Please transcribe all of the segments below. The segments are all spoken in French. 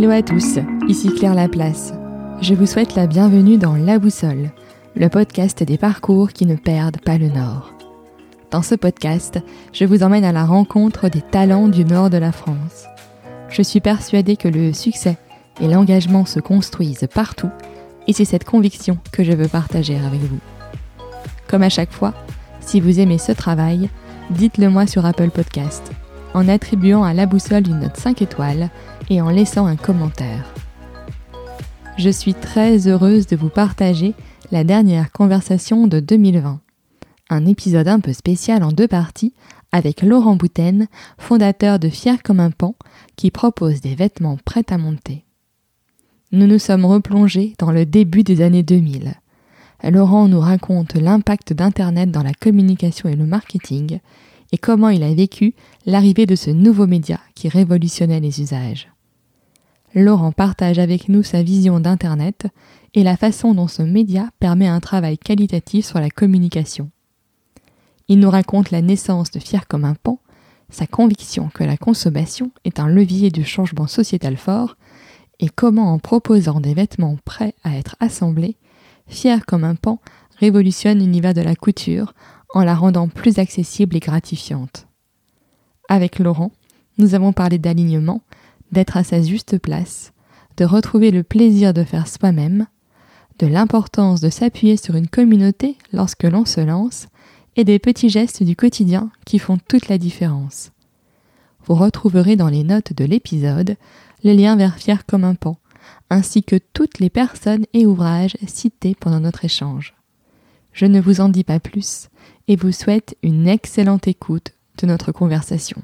Hello à tous, ici Claire Laplace. Je vous souhaite la bienvenue dans La Boussole, le podcast des parcours qui ne perdent pas le nord. Dans ce podcast, je vous emmène à la rencontre des talents du nord de la France. Je suis persuadée que le succès et l'engagement se construisent partout et c'est cette conviction que je veux partager avec vous. Comme à chaque fois, si vous aimez ce travail, dites-le moi sur Apple Podcast en attribuant à la boussole une note 5 étoiles et en laissant un commentaire. Je suis très heureuse de vous partager la dernière conversation de 2020. Un épisode un peu spécial en deux parties avec Laurent Bouten, fondateur de Fier comme un pan, qui propose des vêtements prêts à monter. Nous nous sommes replongés dans le début des années 2000. Laurent nous raconte l'impact d'Internet dans la communication et le marketing et comment il a vécu l'arrivée de ce nouveau média qui révolutionnait les usages. Laurent partage avec nous sa vision d'Internet et la façon dont ce média permet un travail qualitatif sur la communication. Il nous raconte la naissance de Fier comme un pan, sa conviction que la consommation est un levier du changement sociétal fort, et comment en proposant des vêtements prêts à être assemblés, Fier comme un pan révolutionne l'univers de la couture en la rendant plus accessible et gratifiante. Avec Laurent, nous avons parlé d'alignement, d'être à sa juste place, de retrouver le plaisir de faire soi-même, de l'importance de s'appuyer sur une communauté lorsque l'on se lance, et des petits gestes du quotidien qui font toute la différence. Vous retrouverez dans les notes de l'épisode le lien vers Fier comme un pan, ainsi que toutes les personnes et ouvrages cités pendant notre échange. Je ne vous en dis pas plus et vous souhaite une excellente écoute de notre conversation.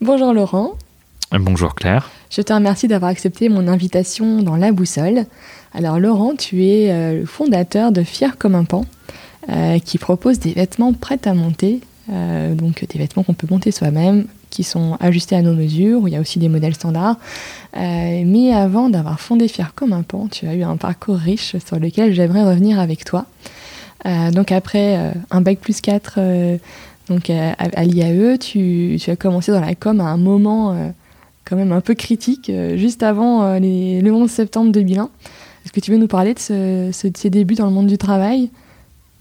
Bonjour Laurent. Bonjour Claire. Je te remercie d'avoir accepté mon invitation dans La Boussole. Alors Laurent, tu es euh, le fondateur de Fier comme un pan, euh, qui propose des vêtements prêts à monter, euh, donc des vêtements qu'on peut monter soi-même, qui sont ajustés à nos mesures, où il y a aussi des modèles standards. mais avant d'avoir fondé Fier comme un pan, tu as eu un parcours riche sur lequel j'aimerais revenir avec toi. donc après un bac plus 4 donc à, l'IAE, tu, tu, as commencé dans la com à un moment quand même un peu critique, juste avant le 11 septembre 2001. Est-ce que tu veux nous parler de, ces débuts dans le monde du travail?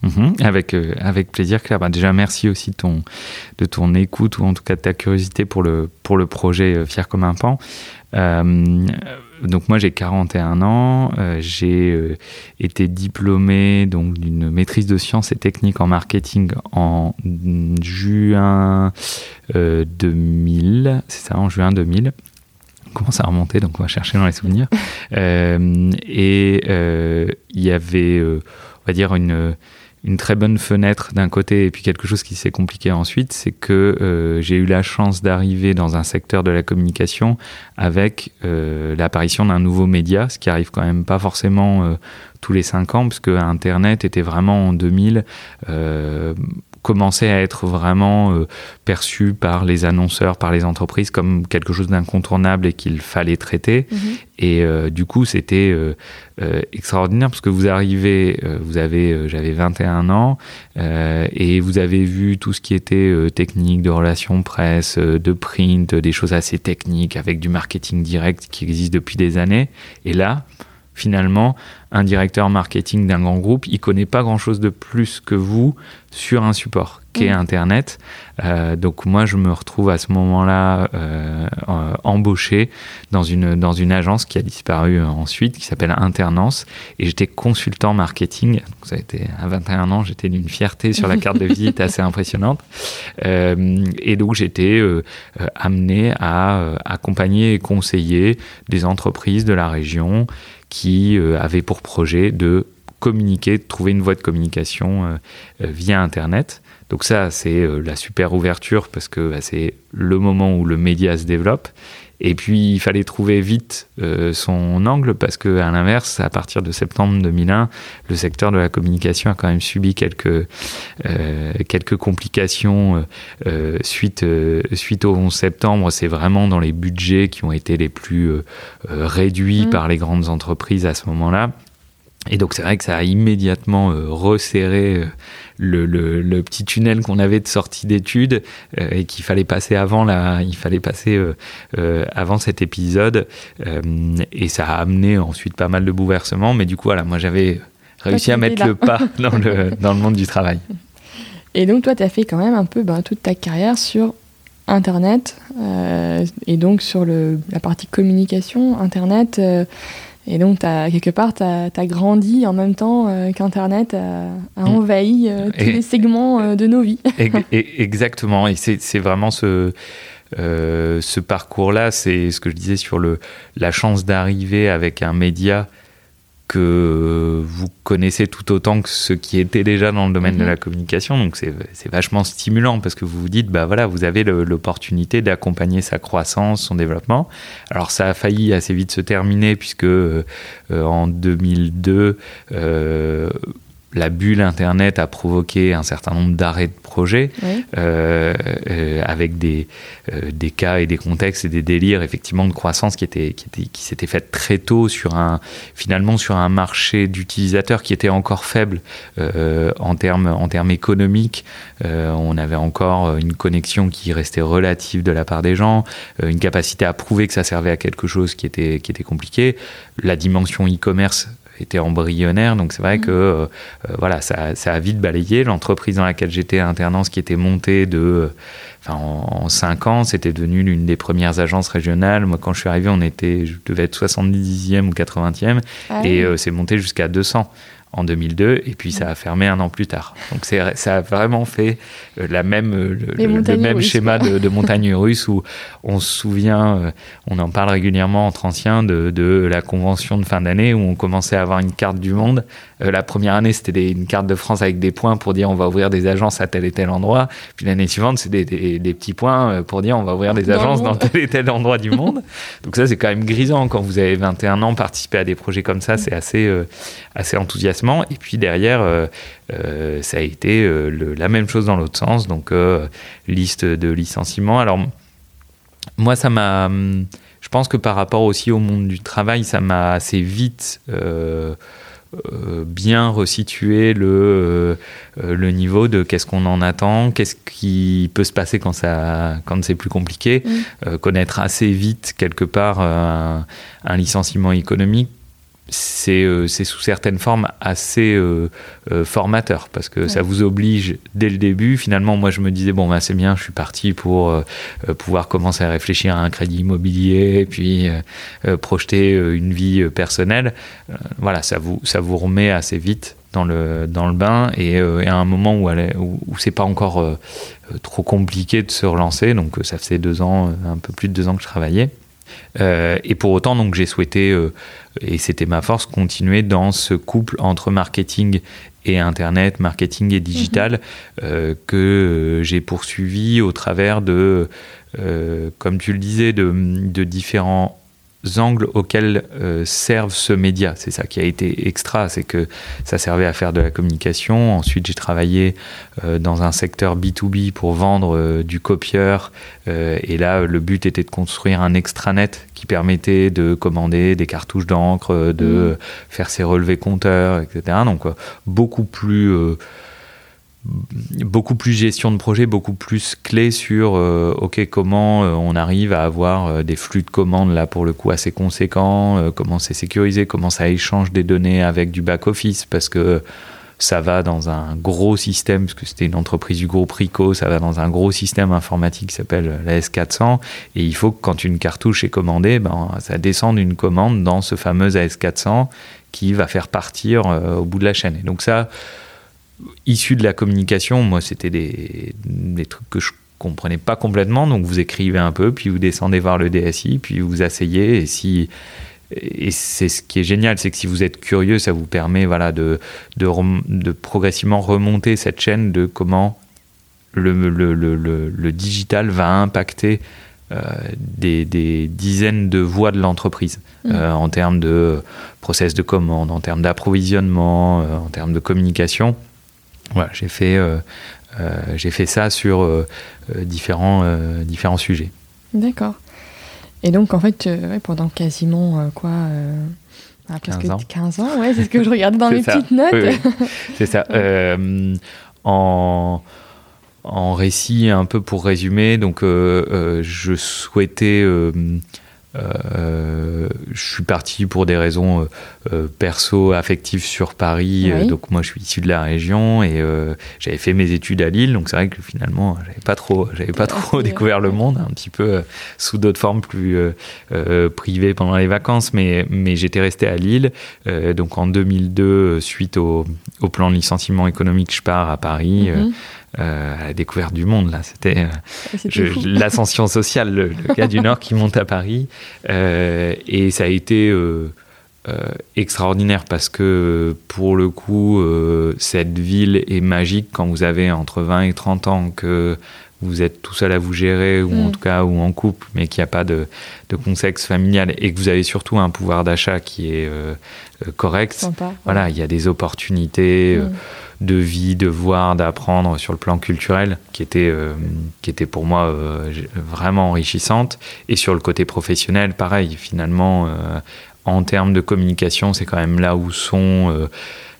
Mhm, avec, euh, avec plaisir, Claire. Bah, déjà, merci aussi de ton, de ton écoute ou en tout cas de ta curiosité pour le, pour le projet euh, Fier comme un pan. Euh, donc moi j'ai 41 ans, j'ai été diplômé donc d'une maîtrise de sciences et techniques en marketing en juin 2000, c'est ça, en juin 2000 commence à remonter, donc on va chercher dans les souvenirs. Et il y avait, on va dire, une, une très bonne fenêtre d'un côté et puis quelque chose qui s'est compliqué ensuite, c'est que j'ai eu la chance d'arriver dans un secteur de la communication avec l'apparition d'un nouveau média, ce qui arrive quand même pas forcément tous les cinq ans, puisque Internet était vraiment en 2000 commençait à être vraiment euh, perçu par les annonceurs, par les entreprises comme quelque chose d'incontournable et qu'il fallait traiter. Mhm. Et euh, du coup, c'était euh, extraordinaire parce que vous arrivez, vous avez, j'avais 21 ans et vous avez vu tout ce qui était technique de relations presse, de print, des choses assez techniques avec du marketing direct qui existe depuis des années. Et là, finalement, un directeur marketing d'un grand groupe, il connaît pas grand-chose de plus que vous sur un support qu'est mm. Internet. Euh, donc moi, je me retrouve à ce moment-là euh, embauché dans une, dans une agence qui a disparu ensuite, qui s'appelle Internaance, et j'étais consultant marketing. Donc ça a été à 21 ans, j'étais d'une fierté sur la carte de visite assez impressionnante. Euh, et donc j'étais amené à accompagner et conseiller des entreprises de la région qui euh, avait pour projet de communiquer, de trouver une voie de communication euh, euh, via Internet. Donc ça, c'est la super ouverture parce que bah, c'est le moment où le média se développe. Et puis, il fallait trouver vite euh, son angle parce que, à l'inverse, à partir de septembre 2001, le secteur de la communication a quand même subi quelques, euh, quelques complications euh, suite, suite au 11 septembre. C'est vraiment dans les budgets qui ont été les plus réduits mmh. par les grandes entreprises à ce moment-là. Et donc c'est vrai que ça a immédiatement resserré euh, le, le, petit tunnel qu'on avait de sortie d'études euh, et qu'il fallait passer avant la, il fallait passer avant cet épisode et ça a amené ensuite pas mal de bouleversements. Mais du coup voilà, moi j'avais réussi à mettre le pas dans le, dans le monde du travail. Et donc toi tu as fait quand même un peu ben, toute ta carrière sur Internet et donc sur le, la partie communication Internet. Et donc, as, quelque part, tu as, grandi en même temps euh, qu'Internet a, mm. envahi euh, tous les segments euh, de nos vies. exactement. Et c'est vraiment ce, ce parcours-là, c'est ce que je disais sur le, la chance d'arriver avec un média que vous connaissez tout autant que ceux qui étaient déjà dans le domaine de mhm. la communication. Donc c'est vachement stimulant parce que vous vous dites, bah voilà, vous avez l'opportunité d'accompagner sa croissance, son développement. Alors ça a failli assez vite se terminer puisque euh, en 2002, euh, la bulle Internet a provoqué un certain nombre d'arrêts de projets euh, euh, avec des, euh, des cas et des contextes et des délires effectivement de croissance qui étaient qui, étaient, qui s'étaient faits très tôt sur un finalement sur un marché d'utilisateurs qui était encore faible en termes en termes économiques. on avait encore une connexion qui restait relative de la part des gens, une capacité à prouver que ça servait à quelque chose qui était qui était compliqué. La dimension e-commerce était embryonnaire. Donc c'est vrai mm. que euh, euh, voilà, ça, ça, a vite balayé. L'entreprise dans laquelle j'étais alternance, qui était montée de, enfin, en, 5 ans, c'était devenu l'une des premières agences régionales. Moi, quand je suis arrivé, on était, je devais être 70e ou 80e, ah et euh, c'est monté jusqu'à 200 en 2002 et puis ça a fermé un an plus tard. Donc ça a vraiment fait euh, la même, euh, le, même schéma de, de, montagne russe où on se souvient, euh, on en parle régulièrement entre anciens de, de la convention de fin d'année où on commençait à avoir une carte du monde. la première année c'était une carte de France avec des points pour dire on va ouvrir des agences à tel et tel endroit. Puis l'année suivante c'est des, des, petits points pour dire on va ouvrir des agences dans tel et tel endroit du monde. Donc ça c'est quand même grisant quand vous avez 21 ans participer à des projets comme ça c'est assez assez enthousiasmant et puis derrière, euh, euh, ça a été euh, la même chose dans l'autre sens. Donc, liste de licenciements. Alors, moi, ça m'a. Je pense que par rapport aussi au monde du travail, ça m'a assez vite. bien resitué le, le niveau de qu'est-ce qu'on en attend, qu'est-ce qui peut se passer quand, ça, quand c'est plus compliqué, mmh. connaître assez vite quelque part un licenciement économique, euh, c'est sous certaines formes assez euh, euh, formateur parce que ça vous oblige dès le début. Finalement, moi, je me disais, bon, bah, c'est bien, je suis parti pour pouvoir commencer à réfléchir à un crédit immobilier, puis projeter une vie personnelle. voilà, ça vous, ça vous remet assez vite dans le, dans le bain et, à un moment où, où, où c'est pas encore trop compliqué de se relancer. Donc, ça faisait deux ans, un peu plus de deux ans que je travaillais. Euh, et pour autant, donc j'ai souhaité, euh, et c'était ma force, continuer dans ce couple entre marketing et Internet, marketing et digital, mhm. euh, que j'ai poursuivi au travers de, comme tu le disais, de, de différents angles auxquels euh, servent ce média. C'est ça qui a été extra, c'est que ça servait à faire de la communication. Ensuite, j'ai travaillé euh, dans un secteur B2B pour vendre euh, du copieur. et là, le but était de construire un extranet qui permettait de commander des cartouches d'encre, de mmh. faire ses relevés compteurs, etc. Donc, beaucoup plus beaucoup plus gestion de projet, beaucoup plus clé sur euh, ok comment euh, on arrive à avoir euh, des flux de commandes là pour le coup assez conséquents, comment c'est sécurisé, comment ça échange des données avec du back office parce que ça va dans un gros système, parce que c'était une entreprise du groupe Rico, ça va dans un gros système informatique qui s'appelle la S400, et il faut que quand une cartouche est commandée, ben, ça descende une commande dans ce fameux AS400 qui va faire partir au bout de la chaîne. Et donc ça, issus de la communication, moi, c'était des, des, trucs que je comprenais pas complètement. Donc, vous écrivez un peu, puis vous descendez voir le DSI, puis vous asseyez. Et si et c'est ce qui est génial, c'est que si vous êtes curieux, ça vous permet voilà de, de, de progressivement remonter cette chaîne de comment le, le, le, le digital va impacter euh, des, des, dizaines de voies de l'entreprise mmh. euh, en termes de process de commande, en termes d'approvisionnement, euh, en termes de communication. Voilà, j'ai fait, euh, euh, j'ai fait ça sur euh, différents, différents sujets. D'accord. Et donc, en fait, pendant quasiment quoi Ah, 15 ans. 15 ans, ouais, c'est ce que je regardais dans mes petites notes. c'est ça. en, en récit, un peu pour résumer, donc je souhaitais euh, je suis parti pour des raisons euh, euh, perso affectives sur Paris. donc moi, je suis issu de la région et j'avais fait mes études à Lille. Donc c'est vrai que finalement, j'avais pas trop, j'avais pas trop découvert le monde, un petit peu sous d'autres formes plus privées pendant les vacances. Mais mais j'étais resté à Lille. donc en 2002, suite au, au, plan de licenciement économique, je pars à Paris. Euh, à la découverte du monde. Là, c'était euh, l'ascension sociale, le, gars du Nord qui monte à Paris, euh, et ça a été extraordinaire parce que pour le coup, cette ville est magique quand vous avez entre 20 et 30 ans que vous êtes tout seul à vous gérer, ou en mm. tout cas, ou en couple, mais qu'il n'y a pas de, de, contexte familial, et que vous avez surtout un pouvoir d'achat qui est correct. voilà, il y a des opportunités. Mm de vie, de voir, d'apprendre sur le plan culturel, qui était, euh, qui était pour moi euh, vraiment enrichissante. Et sur le côté professionnel, pareil, finalement, euh, en termes de communication, c'est quand même là où sont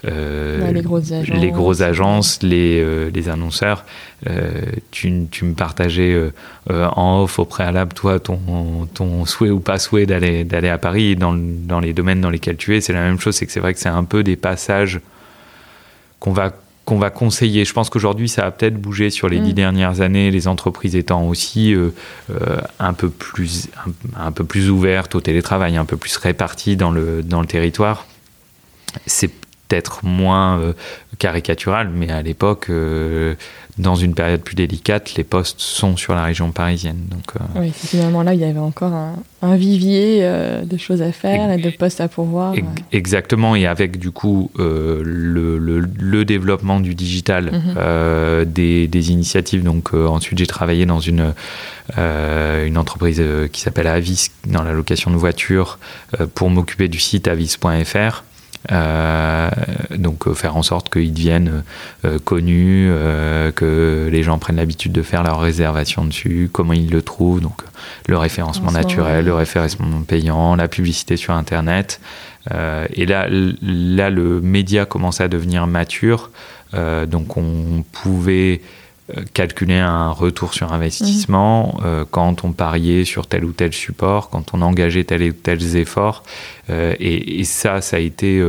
les, grosses agences, les, grosses agences, les, les annonceurs. Tu, tu, me partageais en off au préalable, toi, ton, ton souhait ou pas souhait d'aller, d'aller à Paris. Dans, dans les domaines dans lesquels tu es, c'est la même chose, c'est que c'est vrai que c'est un peu des passages qu'on va qu'on va conseiller. Je pense qu'aujourd'hui, ça a peut-être bougé sur les dix mm. dernières années, les entreprises étant aussi euh, euh, un, peu plus, un, peu plus ouvertes au télétravail, un peu plus réparties dans le, dans le territoire. C'est peut-être moins euh, caricatural, mais à l'époque, dans une période plus délicate, les postes sont sur la région parisienne. Donc, euh, Oui, c'est finalement là il y avait encore un, vivier euh, de choses à faire et, de postes à pourvoir. Exactement, et avec du coup euh, le, le, développement du digital, mhm. des, des, initiatives. Donc ensuite j'ai travaillé dans une, une entreprise qui s'appelle Avis, dans la location de voitures, pour m'occuper du site avis.fr. Euh, donc euh, faire en sorte qu'ils deviennent euh, connus, que les gens prennent l'habitude de faire leur réservation dessus, comment ils le trouvent, donc le référencement naturel, le référencement payant, la publicité sur Internet. et là, là, le média commençait à devenir mature, donc on pouvait euh, calculer un retour sur investissement mhm. euh, quand on pariait sur tel ou tel support, quand on engageait tel ou tel effort. Euh, et, ça, ça a été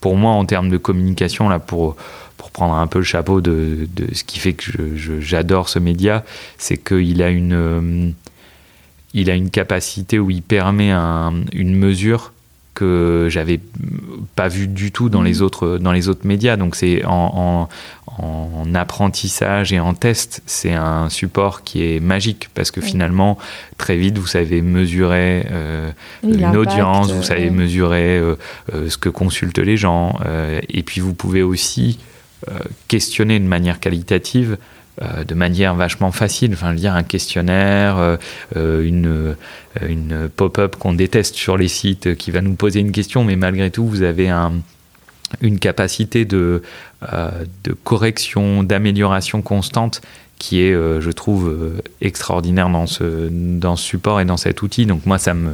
pour moi en termes de communication là pour pour prendre un peu le chapeau de, de ce qui fait que j'adore ce média, c'est qu'il a une il a une capacité où il permet une mesure que j'avais pas vu du tout dans les mhm. autres dans les autres médias. Donc c'est en, en, apprentissage et en test c'est un support qui est magique parce que finalement très vite vous savez mesurer euh, une audience vous savez mesurer euh, euh, ce que consultent les gens et puis vous pouvez aussi questionner de manière qualitative de manière vachement facile. Enfin, un questionnaire, une, une pop-up qu'on déteste sur les sites qui va nous poser une question, mais malgré tout, vous avez un, une capacité euh, de correction, d'amélioration constante qui est, euh, je trouve, euh, extraordinaire dans ce, dans ce support et dans cet outil. Donc moi, ça me,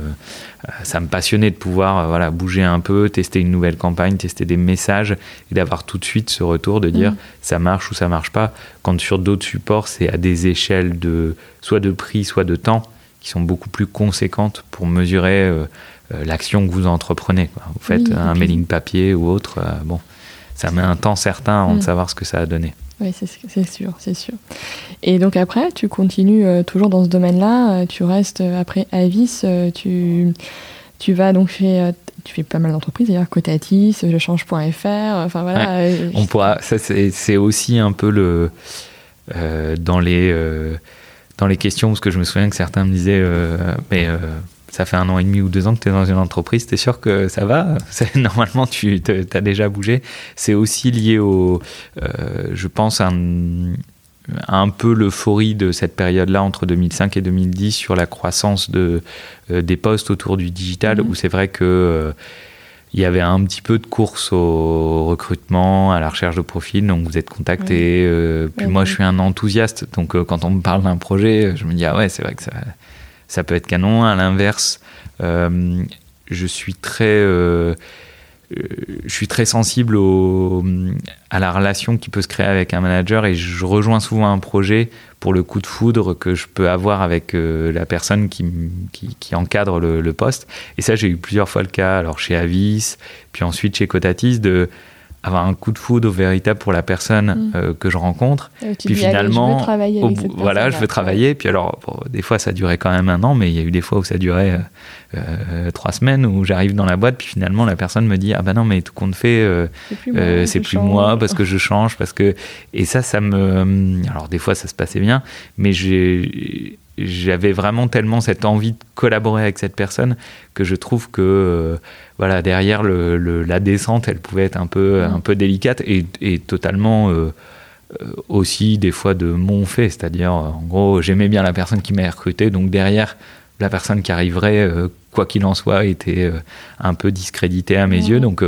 ça me passionnait de pouvoir voilà, bouger un peu, tester une nouvelle campagne, tester des messages et d'avoir tout de suite ce retour de dire mmh. ça marche ou ça marche pas. Quand sur d'autres supports, c'est à des échelles de soit de prix, soit de temps qui sont beaucoup plus conséquentes pour mesurer euh, l'action que vous entreprenez. Vous faites un mailing papier ou autre, euh, bon, ça met un temps certain avant de mm. savoir ce que ça a donné. Oui, c'est sûr, c'est sûr. Et donc après, tu continues euh, toujours dans ce domaine-là, tu restes après Avis, tu, tu vas donc chez tu fais pas mal d'entreprises d'ailleurs, Cotatis, jechange.fr, enfin voilà. on pourra, ça c'est aussi un peu le dans les dans les questions parce que je me souviens que certains me disaient mais ça fait un an et demi ou deux ans que tu es dans une entreprise, tu es sûr que ça va? Normalement, tu as déjà bougé. C'est aussi lié au, euh, je pense, un, un peu l'euphorie de cette période-là entre 2005 et 2010 sur la croissance de, euh, des postes autour du digital, mhm. où c'est vrai que euh, il y avait un petit peu de course au recrutement, à la recherche de profils, donc vous êtes contacté. puis moi, je suis un enthousiaste, donc quand on me parle d'un projet, je me dis ah ouais, c'est vrai que ça, ça peut être canon. À l'inverse, euh, je suis très je suis très sensible à la relation qui peut se créer avec un manager et je rejoins souvent un projet pour le coup de foudre que je peux avoir avec euh, la personne qui, qui, encadre le, le, poste. Et ça, j'ai eu plusieurs fois le cas, alors chez Avis, puis ensuite chez Cotatis, de avoir un coup de foudre véritable pour la personne mm. euh, que je rencontre. puis finalement, je veux voilà, je veux travailler. Puis alors, des fois, ça durait quand même un an, mais il y a eu des fois où ça durait euh, euh, trois semaines, où j'arrive dans la boîte, puis finalement, la personne me dit ah ben non, mais tout compte fait, c'est plus, moi, parce que je change, parce que et ça, ça me, alors des fois, ça se passait bien, mais j'ai j'avais vraiment tellement cette envie de collaborer avec cette personne que je trouve que euh, voilà derrière le, la descente elle pouvait être un peu un peu délicate et, et totalement euh, euh, aussi des fois de mon fait. C'est-à-dire en gros j'aimais bien la personne qui m'a recruté donc derrière la personne qui arriverait quoi qu'il en soit était un peu discréditée à mes yeux. Donc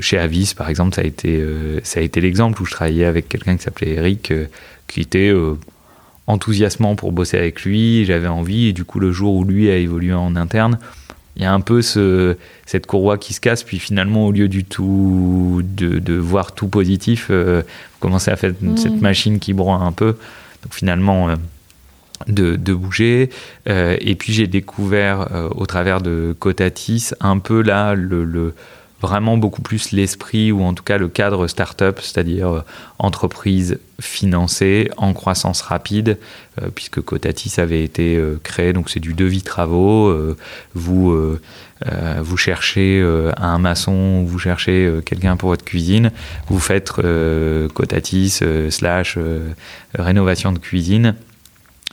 chez Avis par exemple ça a été ça a été l'exemple où je travaillais avec quelqu'un qui s'appelait Eric qui était enthousiasmant pour bosser avec lui, j'avais envie, et du coup le jour où lui a évolué en interne, il y a un peu ce, cette courroie qui se casse, puis finalement au lieu du tout de, de voir tout positif, euh, vous commencez à faire mmh. cette machine qui broie un peu, donc finalement euh, de, de, bouger, euh, et puis j'ai découvert au travers de Cotatis un peu là le, le vraiment beaucoup plus l'esprit ou en tout cas le cadre start-up, c'est-à-dire euh, entreprise financée en croissance rapide, euh, puisque Cotatis avait été euh, créé, donc c'est du devis travaux. vous, vous cherchez un maçon, vous cherchez quelqu'un pour votre cuisine, vous faites Cotatis slash rénovation de cuisine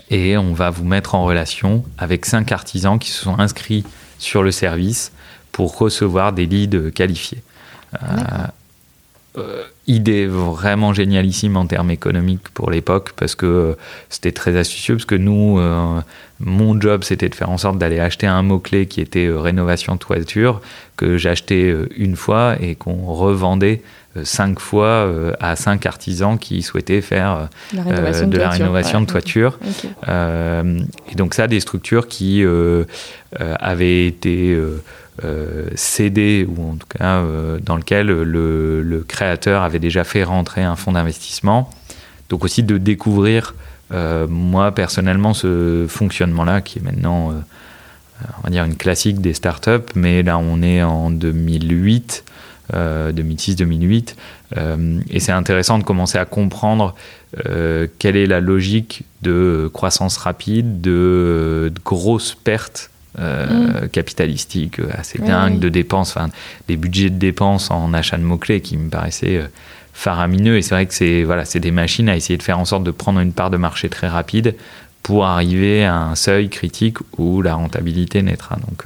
et on va vous mettre en relation avec cinq artisans qui se sont inscrits sur le service pour recevoir des leads qualifiés. Euh, euh, idée vraiment génialissime en termes économiques pour l'époque parce que euh, c'était très astucieux parce que nous mon job c'était de faire en sorte d'aller acheter un mot clé qui était rénovation de toiture que j'achetais une fois et qu'on revendait cinq fois à cinq artisans qui souhaitaient faire de, la rénovation de toiture et donc ça des structures qui avaient été euh, cédé, ou en tout cas euh, dans lequel le, créateur avait déjà fait rentrer un fonds d'investissement. Donc aussi de découvrir, euh, moi personnellement, ce fonctionnement-là, qui est maintenant, on va dire, une classique des startups, mais là on est en 2008. 2006-2008. et c'est intéressant de commencer à comprendre quelle est la logique de croissance rapide, de, de grosses pertes euh, mm. capitalistique euh, assez dingue de dépenses, enfin des budgets de dépenses en achat de mots-clés qui me paraissaient euh, faramineux. Et c'est vrai que c'est voilà, c'est des machines à essayer de faire en sorte de prendre une part de marché très rapide pour arriver à un seuil critique où la rentabilité naîtra. Donc,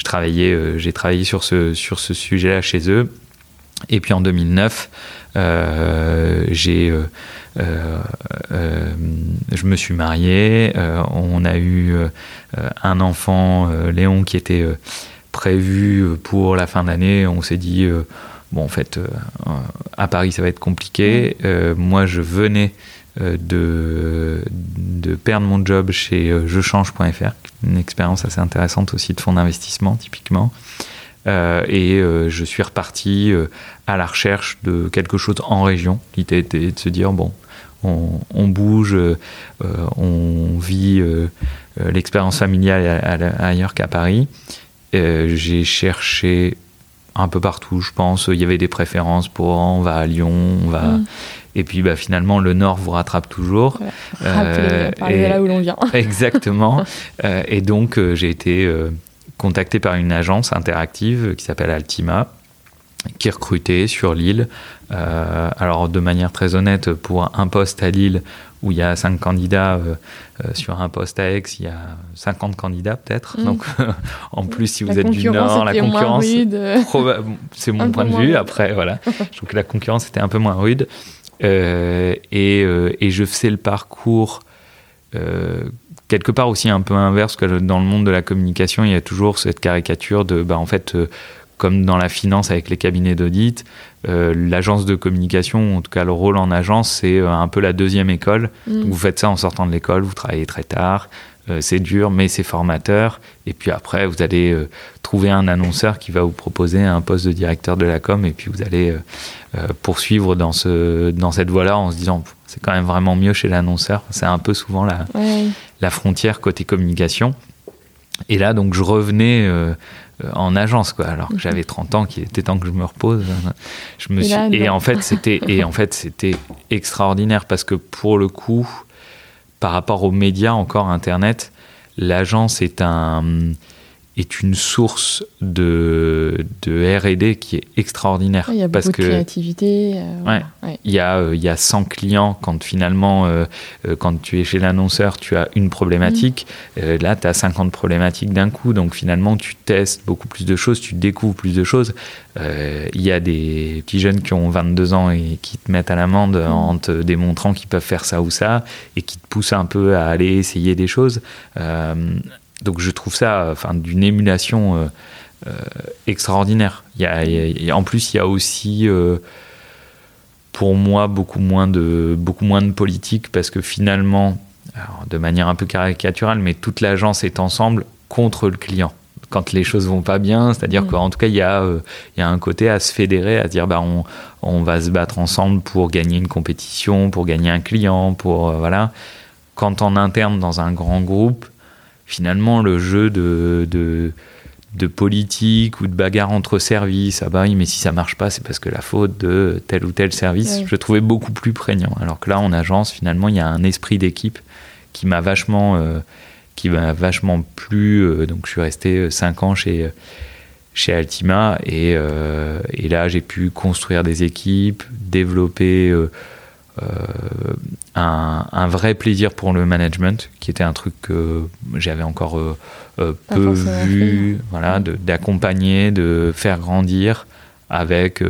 je travaillais, j'ai travaillé sur ce, sur ce sujet-là chez eux. Et puis en 2009, j'ai euh, euh, je me suis marié, euh, on a eu un enfant, Léon, qui était prévu pour la fin d'année. On s'est dit, bon, en fait, à Paris, ça va être compliqué. moi, je venais de, de perdre mon job chez jechange.fr, une expérience assez intéressante aussi de fonds d'investissement, typiquement. et je suis reparti à la recherche de quelque chose en région. L'idée était de se dire, bon, on, bouge, euh, on vit euh, euh, l'expérience familiale ailleurs qu'à Paris. J'ai cherché un peu partout, je pense. Il y avait des préférences pour on va à Lyon, on va. Mm. Et puis bah, finalement, le Nord vous rattrape toujours. Euh, et, là où l'on vient. exactement. et donc, j'ai été contacté par une agence interactive qui s'appelle Altima, qui recrutait sur Lille. Euh, alors de manière très honnête, pour un poste à Lille où il y a cinq candidats, euh, euh, sur un poste à Aix, il y a 50 candidats peut-être. Mm. Donc en plus, si vous êtes du Nord, la concurrence, c'est mon point de vue. Après, voilà, je trouve que la concurrence était un peu moins rude. Et, et, je faisais le parcours quelque part aussi un peu inverse, que dans le monde de la communication, il y a toujours cette caricature de, bah, en fait, comme dans la finance avec les cabinets d'audit, euh, l'agence de communication, en tout cas le rôle en agence, c'est euh, un peu la deuxième école. Mm. vous faites ça en sortant de l'école, vous travaillez très tard, c'est dur, mais c'est formateur. Et puis après, vous allez trouver un annonceur qui va vous proposer un poste de directeur de la com, et puis vous allez poursuivre dans, ce, dans cette voie-là en se disant, c'est quand même vraiment mieux chez l'annonceur. C'est un peu souvent la, la frontière côté communication. Et là, donc, je revenais euh, en agence quoi alors que j'avais 30 ans qu'il était temps que je me repose je me et, suis... et en fait c'était et en fait c'était extraordinaire parce que pour le coup par rapport aux médias encore internet l'agence est un est une source de, de R&D qui est extraordinaire. il y a beaucoup parce de que, créativité. Euh, Il, y a, euh, il y a 100 clients quand finalement, euh, quand tu es chez l'annonceur, tu as une problématique. Mm. là, tu as 50 problématiques d'un coup. Donc finalement, tu testes beaucoup plus de choses, tu découvres plus de choses. Il y a des petits jeunes qui ont 22 ans et qui te mettent à l'amende mm. en te démontrant qu'ils peuvent faire ça ou ça et qui te poussent un peu à aller essayer des choses donc je trouve ça enfin, d'une émulation euh, euh, extraordinaire. Il y a, en plus, il y a aussi, euh, pour moi, beaucoup moins, de, beaucoup moins de politique parce que finalement, de manière un peu caricaturale, mais toute l'agence est ensemble contre le client quand les choses vont pas bien. C'est-à-dire mm. qu'en tout cas, il y, a, il y a un côté à se fédérer, à dire bah, on, on, va se battre ensemble pour gagner une compétition, pour gagner un client, pour. voilà. Quand en interne, dans un grand groupe, finalement, le jeu de, de, politique ou de bagarre entre services, ah bah oui, mais si ça marche pas, c'est parce que la faute de tel ou tel service, je trouvais beaucoup plus prégnant. Alors que là, en agence, finalement, il y a un esprit d'équipe qui m'a vachement, euh, qui m'a vachement plu. Euh, donc, je suis resté 5 euh, ans chez, chez Altima et, et là, j'ai pu construire des équipes, développer euh, un, vrai plaisir pour le management, qui était un truc que j'avais encore euh, euh, peu vu, voilà, d'accompagner, de, faire grandir avec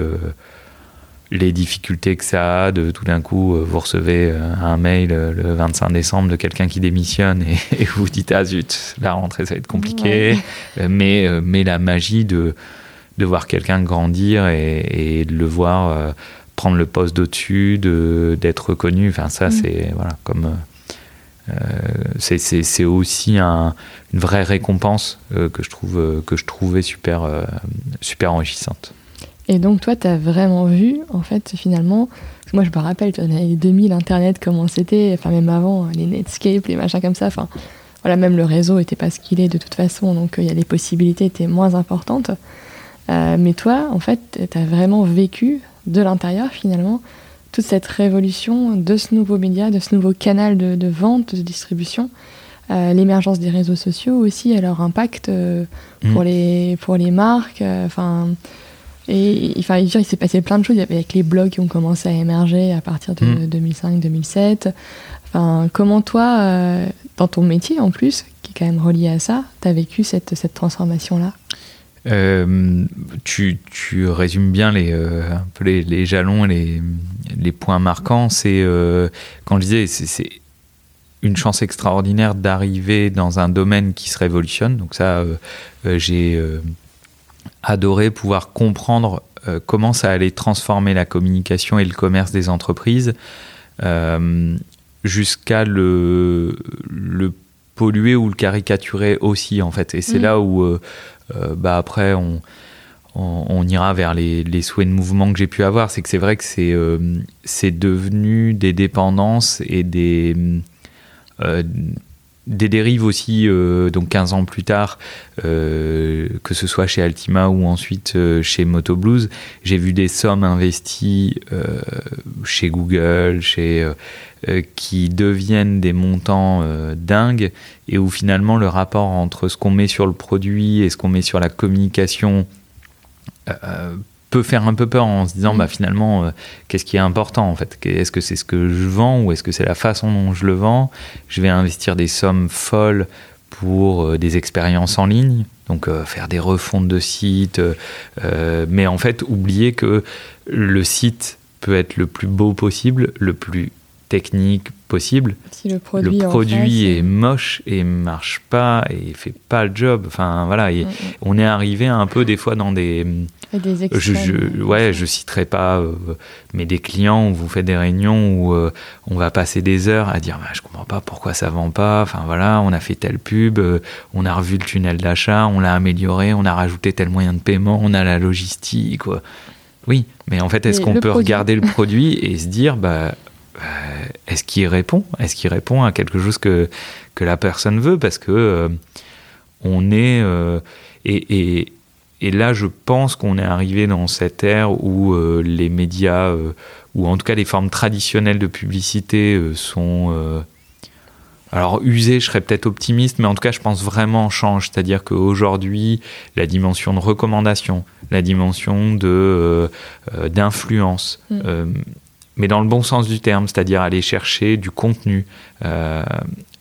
les difficultés que ça a, de tout d'un coup, vous recevez un mail le 25 décembre de quelqu'un qui démissionne et, vous dites Ah zut, la rentrée ça va être compliqué. Mais, mais la magie de, de voir quelqu'un grandir et, de le voir prendre le poste d'au-dessus, d'être reconnu. Enfin, ça, mm. c'est voilà, comme euh, c'est aussi un, une vraie récompense euh, que, je trouve, euh, que je trouvais super, super enrichissante. Et donc, toi, tu as vraiment vu, en fait, finalement, moi, je me rappelle, dans les 2000, Internet, comment c'était, enfin, même avant, les Netscape, les machins comme ça, enfin, voilà, même le réseau n'était pas ce qu'il est de toute façon, donc il y a les possibilités étaient moins importantes. mais toi, en fait, tu as vraiment vécu de l'intérieur finalement toute cette révolution de ce nouveau média, de ce nouveau canal de, vente, de distribution, euh, l'émergence des réseaux sociaux aussi et leur impact euh, pour, mm. les, pour les marques. Euh, enfin, et enfin, il s'est passé plein de choses. Avec les blogs qui ont commencé à émerger à partir de 2005-2007. Mm. Enfin, comment toi, dans ton métier en plus, qui est quand même relié à ça, tu as vécu cette, cette transformation-là? Euh, tu, tu, résumes bien les, euh, un peu les, les, jalons les, les points marquants. C'est, euh, quand je disais, c'est une chance extraordinaire d'arriver dans un domaine qui se révolutionne. Donc ça, j'ai adoré pouvoir comprendre comment ça allait transformer la communication et le commerce des entreprises jusqu'à le, le polluer ou le caricaturer aussi en fait. Et c'est mm. là où bah après on, ira vers les, souhaits de mouvement que j'ai pu avoir. C'est que c'est vrai que c'est euh, devenu des dépendances et des euh, des dérives aussi, donc 15 ans plus tard, que ce soit chez Altima ou ensuite chez Moto Blues, j'ai vu des sommes investies chez Google, chez euh, qui deviennent des montants euh, dingues et où finalement le rapport entre ce qu'on met sur le produit et ce qu'on met sur la communication euh, peut faire un peu peur en se disant mm. bah finalement qu'est-ce qui est important en fait? Est-ce que c'est ce que je vends ou est-ce que c'est la façon dont je le vends? Je vais investir des sommes folles pour des expériences en ligne donc faire des refontes de sites mais en fait oublier que le site peut être le plus beau possible le plus technique, possible. Si le produit, est moche et marche pas et fait pas le job. Enfin voilà, mm, mm. on est arrivé un peu des fois dans des. des je, je, ouais, je citerai pas, euh, mais des clients où vous faites des réunions où euh, on va passer des heures à dire bah, je comprends pas pourquoi ça vend pas. Enfin voilà, on a fait telle pub, euh, on a revu le tunnel d'achat, on l'a amélioré, on a rajouté tel moyen de paiement, on a la logistique. Quoi. Oui, mais en fait, est-ce qu'on peut regarder le produit et se dire bah euh, est-ce qu'il répond? Est-ce qu'il répond à quelque chose que, que la personne veut? Parce que euh, on est. Euh, et, et, et, là, je pense qu'on est arrivé dans cette ère où les médias, ou en tout cas les formes traditionnelles de publicité, sont. alors usées, je serais peut-être optimiste, mais en tout cas, je pense vraiment change. C'est-à-dire qu'aujourd'hui, la dimension de recommandation, la dimension de d'influence, mm mais dans le bon sens du terme, c'est-à-dire aller chercher du contenu. Euh,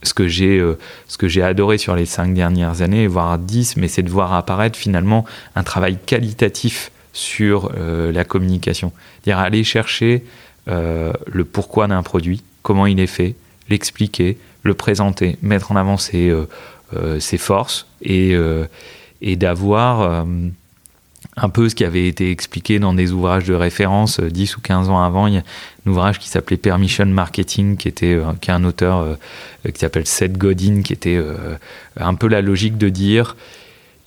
ce que j'ai euh, ce que j'ai adoré sur les cinq dernières années, voire dix, mais c'est de voir apparaître finalement un travail qualitatif sur euh, la communication. C'est-à-dire aller chercher le pourquoi d'un produit, comment il est fait, l'expliquer, le présenter, mettre en avant ses, forces et d'avoir un peu ce qui avait été expliqué dans des ouvrages de référence 10 euh, ou 15 ans avant. Il y a un ouvrage qui s'appelait Permission Marketing, qui, était, euh, qui est un auteur euh, qui s'appelle Seth Godin, qui était un peu la logique de dire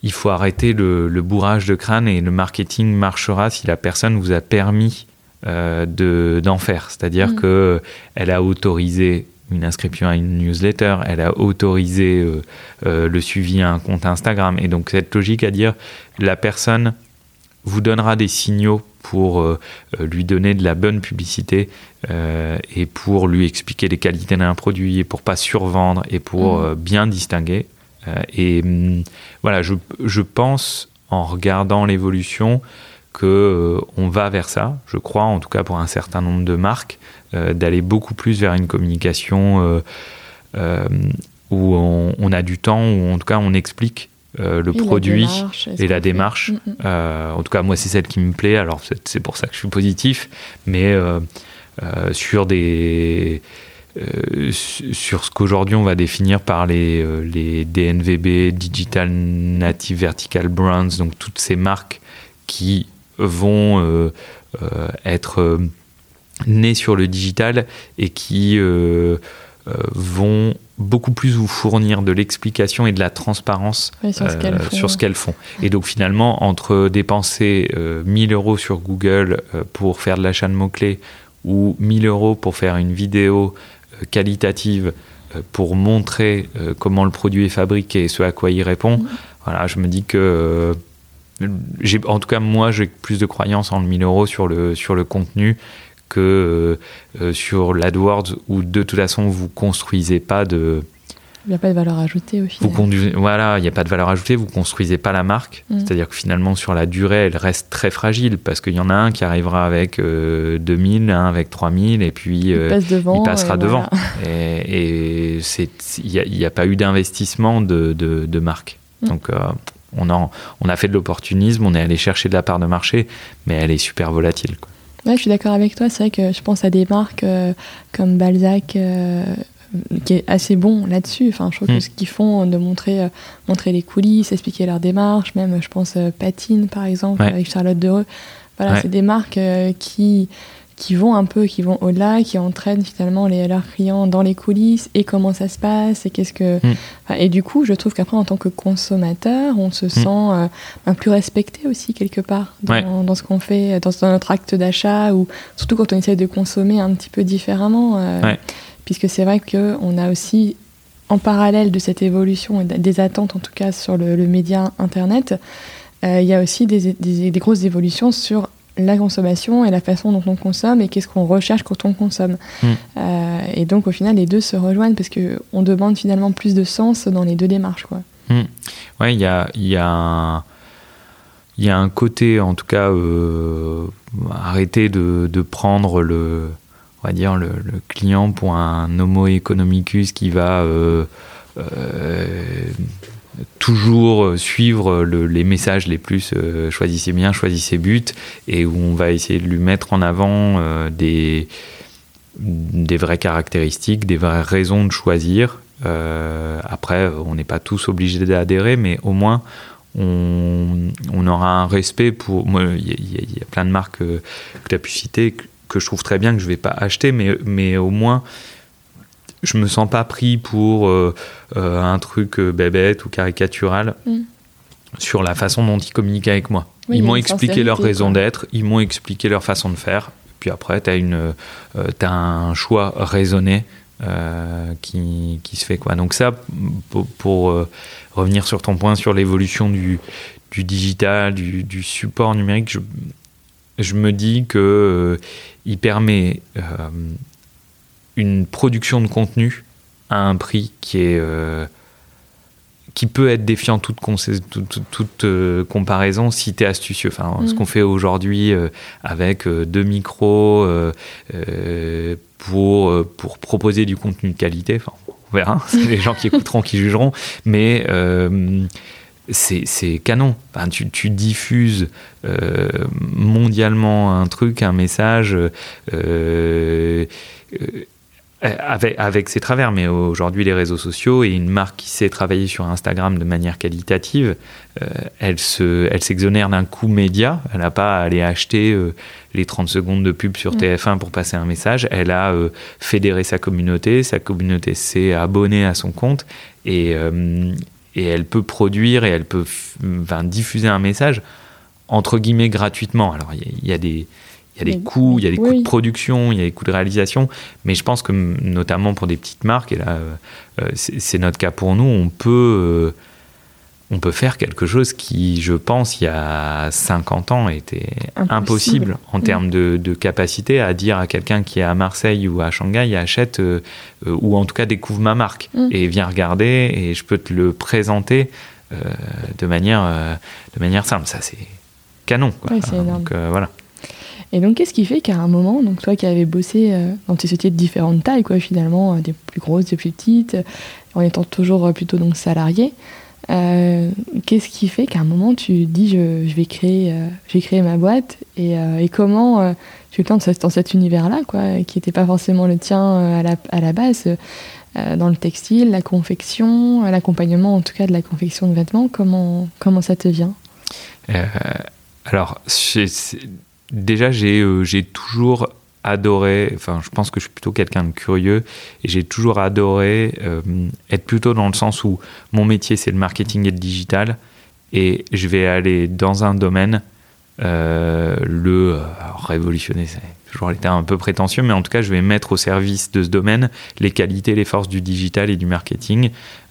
il faut arrêter le, bourrage de crâne et le marketing marchera si la personne vous a permis d'en faire. C'est-à-dire mm. que qu'elle a autorisé une inscription à une newsletter, elle a autorisé le suivi à un compte Instagram. Et donc cette logique à dire la personne vous donnera des signaux pour euh, euh, lui donner de la bonne publicité euh, et pour lui expliquer les qualités d'un produit et pour pas survendre et pour mmh. bien distinguer. et hum, voilà, je, je, pense en regardant l'évolution que on va vers ça. Je crois, en tout cas pour un certain nombre de marques, d'aller beaucoup plus vers une communication où on, on, a du temps, où en tout cas on explique euh, le produit et la démarche. Mm, mm. Euh, en tout cas, moi, c'est celle qui me plaît. Alors, c'est pour ça que je suis positif. Mais euh, sur des sur ce qu'aujourd'hui on va définir par les, les DNVB, Digital Native Vertical Brands, donc toutes ces marques qui vont être nées sur le digital et qui vont beaucoup plus vous fournir de l'explication et de la transparence sur ce qu'elles font. Et donc finalement, entre dépenser 1000 euh, euros sur Google euh, pour faire de l'achat de mots-clés ou 1000 euros pour faire une vidéo euh, qualitative pour montrer comment le produit est fabriqué et ce à quoi il répond, mm. voilà, je me dis que en tout cas moi j'ai plus de croyance en le 1000 euros sur le, sur le contenu que euh, euh, sur l'AdWords où de toute façon vous construisez pas de il n'y a pas de valeur ajoutée au final. Vous voilà, il n'y a pas de valeur ajoutée, vous construisez pas la marque. Mm. C'est-à-dire que finalement, sur la durée, elle reste très fragile parce qu'il y en a un qui arrivera avec 2000, euh, un avec 3000, et puis il, passera devant. Et il n'y a, pas eu d'investissement de, de, marque. Mm. Donc, on, a, on a fait de l'opportunisme, on est allé chercher de la part de marché, mais elle est super volatile. Quoi. Ouais, je suis d'accord avec toi. C'est vrai que je pense à des marques euh, comme Balzac, euh, qui est assez bon là-dessus. Enfin, je trouve que hmm. ce qu'ils font, de montrer, euh, montrer les coulisses, expliquer leur démarche, même, je pense, Patine, par exemple, avec Charlotte Dereux. Voilà, c'est des marques qui qui vont un peu, qui vont au-delà, qui entraînent finalement les, leurs clients dans les coulisses et comment ça se passe et qu'est-ce que. Mm. et du coup, je trouve qu'après, en tant que consommateur, on se mm. sent euh, un peu respecté aussi quelque part dans, dans ce qu'on fait, dans, notre acte d'achat ou surtout quand on essaie de consommer un petit peu différemment. Euh, puisque c'est vrai qu'on a aussi, en parallèle de cette évolution et des attentes en tout cas sur le, média Internet, euh, il y a aussi des, des, des grosses évolutions sur la consommation et la façon dont on consomme et qu'est-ce qu'on recherche quand on consomme. Hmm. Euh, et donc au final, les deux se rejoignent parce qu'on demande finalement plus de sens dans les deux démarches. Quoi. Hmm. Ouais, il y a, y, a un, y a un côté, en tout cas, euh, arrêter de, de, prendre le, on va dire, le, client pour un homo economicus qui va... Euh, toujours euh, suivre euh, les messages les plus euh, choisissez bien, choisissez but, et où on va essayer de lui mettre en avant des, des vraies caractéristiques, des vraies raisons de choisir. après, on n'est pas tous obligés d'adhérer, mais au moins on, aura un respect pour. Il y, a plein de marques que, tu as pu citer que, je trouve très bien, que je ne vais pas acheter, mais, mais au moins je me sens pas pris pour euh, euh, un truc euh, bébête ou caricatural mm. sur la façon dont ils communiquent avec moi. ils m'ont expliqué leur raison d'être, ils m'ont expliqué leur façon de faire. Puis après, tu as, as, un choix raisonné qui, qui, se fait. Quoi. Donc ça, pour, revenir sur ton point sur l'évolution du, du, digital, du, du, support numérique, je, je me dis que il permet une production de contenu à un prix qui est euh, qui peut être défiant toute, toute, euh, comparaison si tu es astucieux. Enfin, Ce mm. qu'on fait aujourd'hui euh, avec deux micros pour, pour proposer du contenu de qualité, enfin, on verra, c'est les gens qui écouteront qui jugeront, mais c'est canon. Enfin, tu, tu, diffuses mondialement un truc, un message avec, avec, ses travers, mais aujourd'hui les réseaux sociaux et une marque qui sait travailler sur Instagram de manière qualitative, euh, elle se, elle s'exonère d'un coût média. Elle n'a pas à aller acheter euh, les 30 secondes de pub sur mm. TF1 pour passer un message. Elle a fédéré sa communauté, sa communauté s'est abonnée à son compte et, et elle peut produire et elle peut diffuser un message entre guillemets gratuitement. Alors il y, a des il y a des coûts, il y a des coûts de production, il y a des coûts de réalisation, mais je pense que notamment pour des petites marques, et là euh, c'est notre cas pour nous, on peut, euh, on peut faire quelque chose qui, je pense, il y a 50 ans était impossible, en termes de, de, capacité à dire à quelqu'un qui est à Marseille ou à Shanghai, achète, euh, ou en tout cas découvre ma marque, mm. et viens regarder, et je peux te le présenter de, manière, de manière simple. Ça, c'est canon. Quoi. Donc, voilà. Et donc, qu'est-ce qui fait qu'à un moment, donc toi qui avais bossé euh, dans tes sociétés de différentes tailles, quoi, finalement, euh, des plus grosses, des plus petites, euh, en étant toujours plutôt donc salarié, qu'est-ce qui fait qu'à un moment tu dis je, vais créer, je vais créer ma boîte et, comment tu te lances dans cet univers-là, quoi, qui n'était pas forcément le tien à la, à la base, dans le textile, la confection, l'accompagnement en tout cas de la confection de vêtements, comment, comment ça te vient? Alors, déjà, euh, j'ai toujours adoré, enfin, je pense que je suis plutôt quelqu'un de curieux et j'ai toujours adoré euh, être plutôt dans le sens où mon métier c'est le marketing et le digital et je vais aller dans un domaine euh, le révolutionner, c'est toujours l'état un peu prétentieux, mais en tout cas, je vais mettre au service de ce domaine les qualités, les forces du digital et du marketing.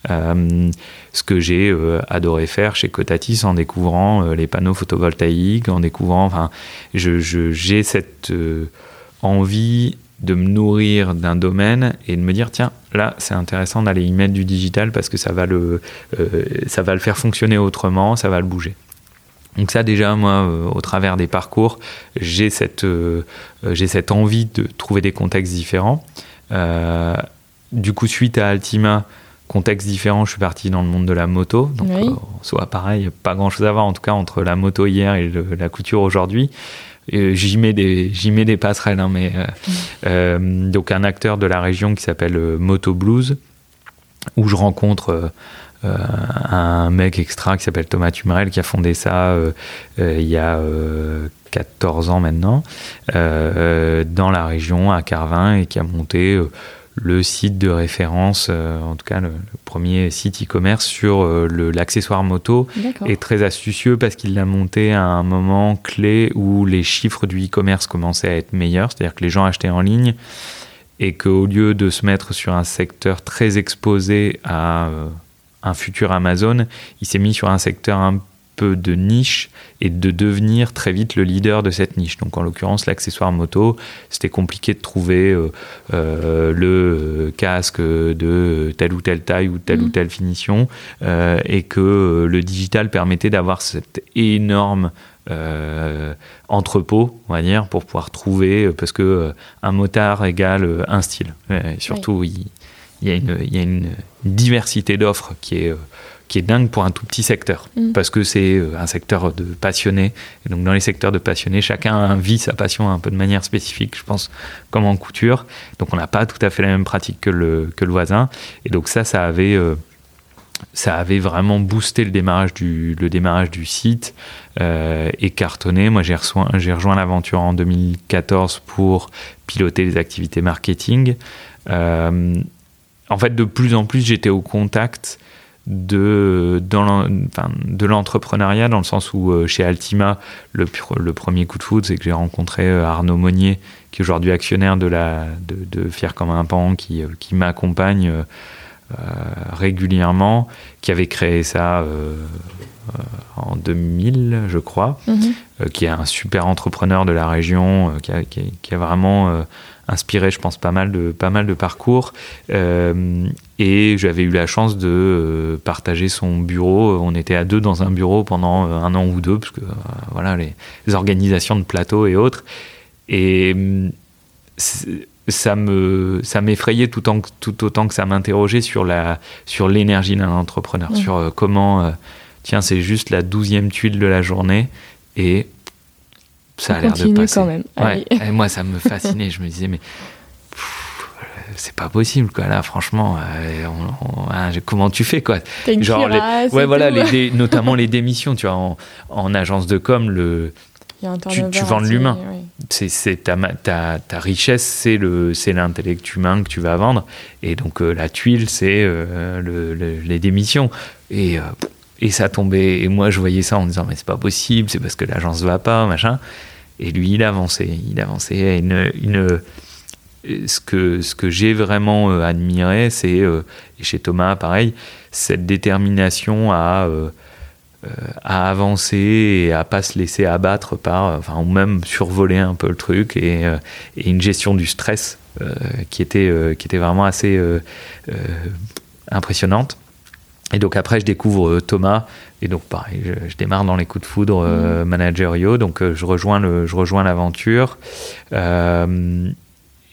Euh, ce que j'ai euh, adoré faire chez Cotatis en découvrant les panneaux photovoltaïques, en découvrant, enfin, j'ai cette envie de me nourrir d'un domaine et de me dire tiens là c'est intéressant d'aller y mettre du digital parce que ça va le ça va le faire fonctionner autrement ça va le bouger donc ça déjà, moi, euh, au travers des parcours, j'ai cette, euh, j'ai cette envie de trouver des contextes différents. Euh, du coup, suite à Altima, contexte différent, je suis parti dans le monde de la moto. Donc, soit pareil, pas grand-chose à voir en tout cas entre la moto hier et la couture aujourd'hui. J'y mets des j'y mets des passerelles, hein, mais donc un acteur de la région qui s'appelle Moto Blues, où je rencontre euh, un mec extra qui s'appelle Thomas Tumerel qui a fondé ça euh, euh, il y a 14 ans maintenant dans la région à Carvin et qui a monté le site de référence, en tout cas le, premier site e-commerce sur l'accessoire moto, est très astucieux parce qu'il l'a monté à un moment clé où les chiffres du e-commerce commençaient à être meilleurs, c'est-à-dire que les gens achetaient en ligne et qu'au lieu de se mettre sur un secteur très exposé à un futur Amazon, il s'est mis sur un secteur un peu de niche et de devenir très vite le leader de cette niche. Donc en l'occurrence l'accessoire moto, c'était compliqué de trouver euh, euh, le casque de telle ou telle taille ou telle ou mm. telle finition euh, et que le digital permettait d'avoir cet énorme entrepôt, on va dire, pour pouvoir trouver, parce que un motard égale un style. Et surtout, il, il y a une, il y a une diversité d'offres qui est, qui est dingue pour un tout petit secteur, Mm. parce que c'est euh, un secteur de passionnés. Et donc dans les secteurs de passionnés, chacun vit sa passion un peu de manière spécifique, je pense, comme en couture. Donc on n'a pas tout à fait la même pratique que le, que le voisin. Et donc ça, ça avait... euh, ça avait vraiment boosté le démarrage du, le démarrage du site euh, et cartonné. Moi, j'ai rejoint, j'ai rejoint l'aventure en 2014 pour piloter les activités marketing. Euh, en fait, de plus en plus, j'étais au contact de, dans de l'entrepreneuriat, dans le sens où euh, chez Altima, le, pr- le premier coup de foudre, c'est que j'ai rencontré euh, Arnaud Monnier, qui est aujourd'hui actionnaire de, la, de, de Fier comme un pan, qui, euh, qui m'accompagne régulièrement, qui avait créé ça en 2000, je crois Mhm. qui est un super entrepreneur de la région, qui, a, qui a- qui a vraiment inspiré, je pense, pas mal de, pas mal de parcours. Euh, et j'avais eu la chance de euh, partager son bureau. On était à deux dans un bureau pendant euh, un an ou deux, parce que voilà, les, les organisations de plateaux et autres. Et ça me ça m'effrayait tout, en- tout autant que ça m'interrogeait sur la sur l'énergie d'un entrepreneur, sur comment euh, tiens c'est juste la douzième tuile de la journée et ça a l'air de passer. quand même. Ouais. Allez. Et moi ça me fascinait, je me disais mais c'est pas possible quoi là franchement euh, on- on- hein, comment tu fais quoi? T'as une Genre les- ouais voilà les dé- notamment les démissions tu vois en, en agence de com le tu- vends de l'humain. c'est c'est ta, ma- ta, ta richesse, c'est le c'est l'intellect humain que tu vas vendre. Et donc euh, la tuile, c'est euh, le- le- les démissions. Et, et ça tombait. Et moi, je voyais ça en me disant, mais c'est pas possible, c'est parce que l'agence va pas, machin. Et lui, il avançait. Il avançait ce que, ce que j'ai vraiment euh, admiré, c'est, euh, et chez Thomas, pareil, cette détermination à. euh, à avancer et à pas se laisser abattre par, enfin, ou même survoler un peu le truc et, et une gestion du stress qui, était, qui était vraiment assez impressionnante. Et donc après, je découvre euh, Thomas, et donc pareil, je, je démarre dans les coups de foudre euh, managériaux, donc euh, je rejoins le, je rejoins l'aventure, Euh,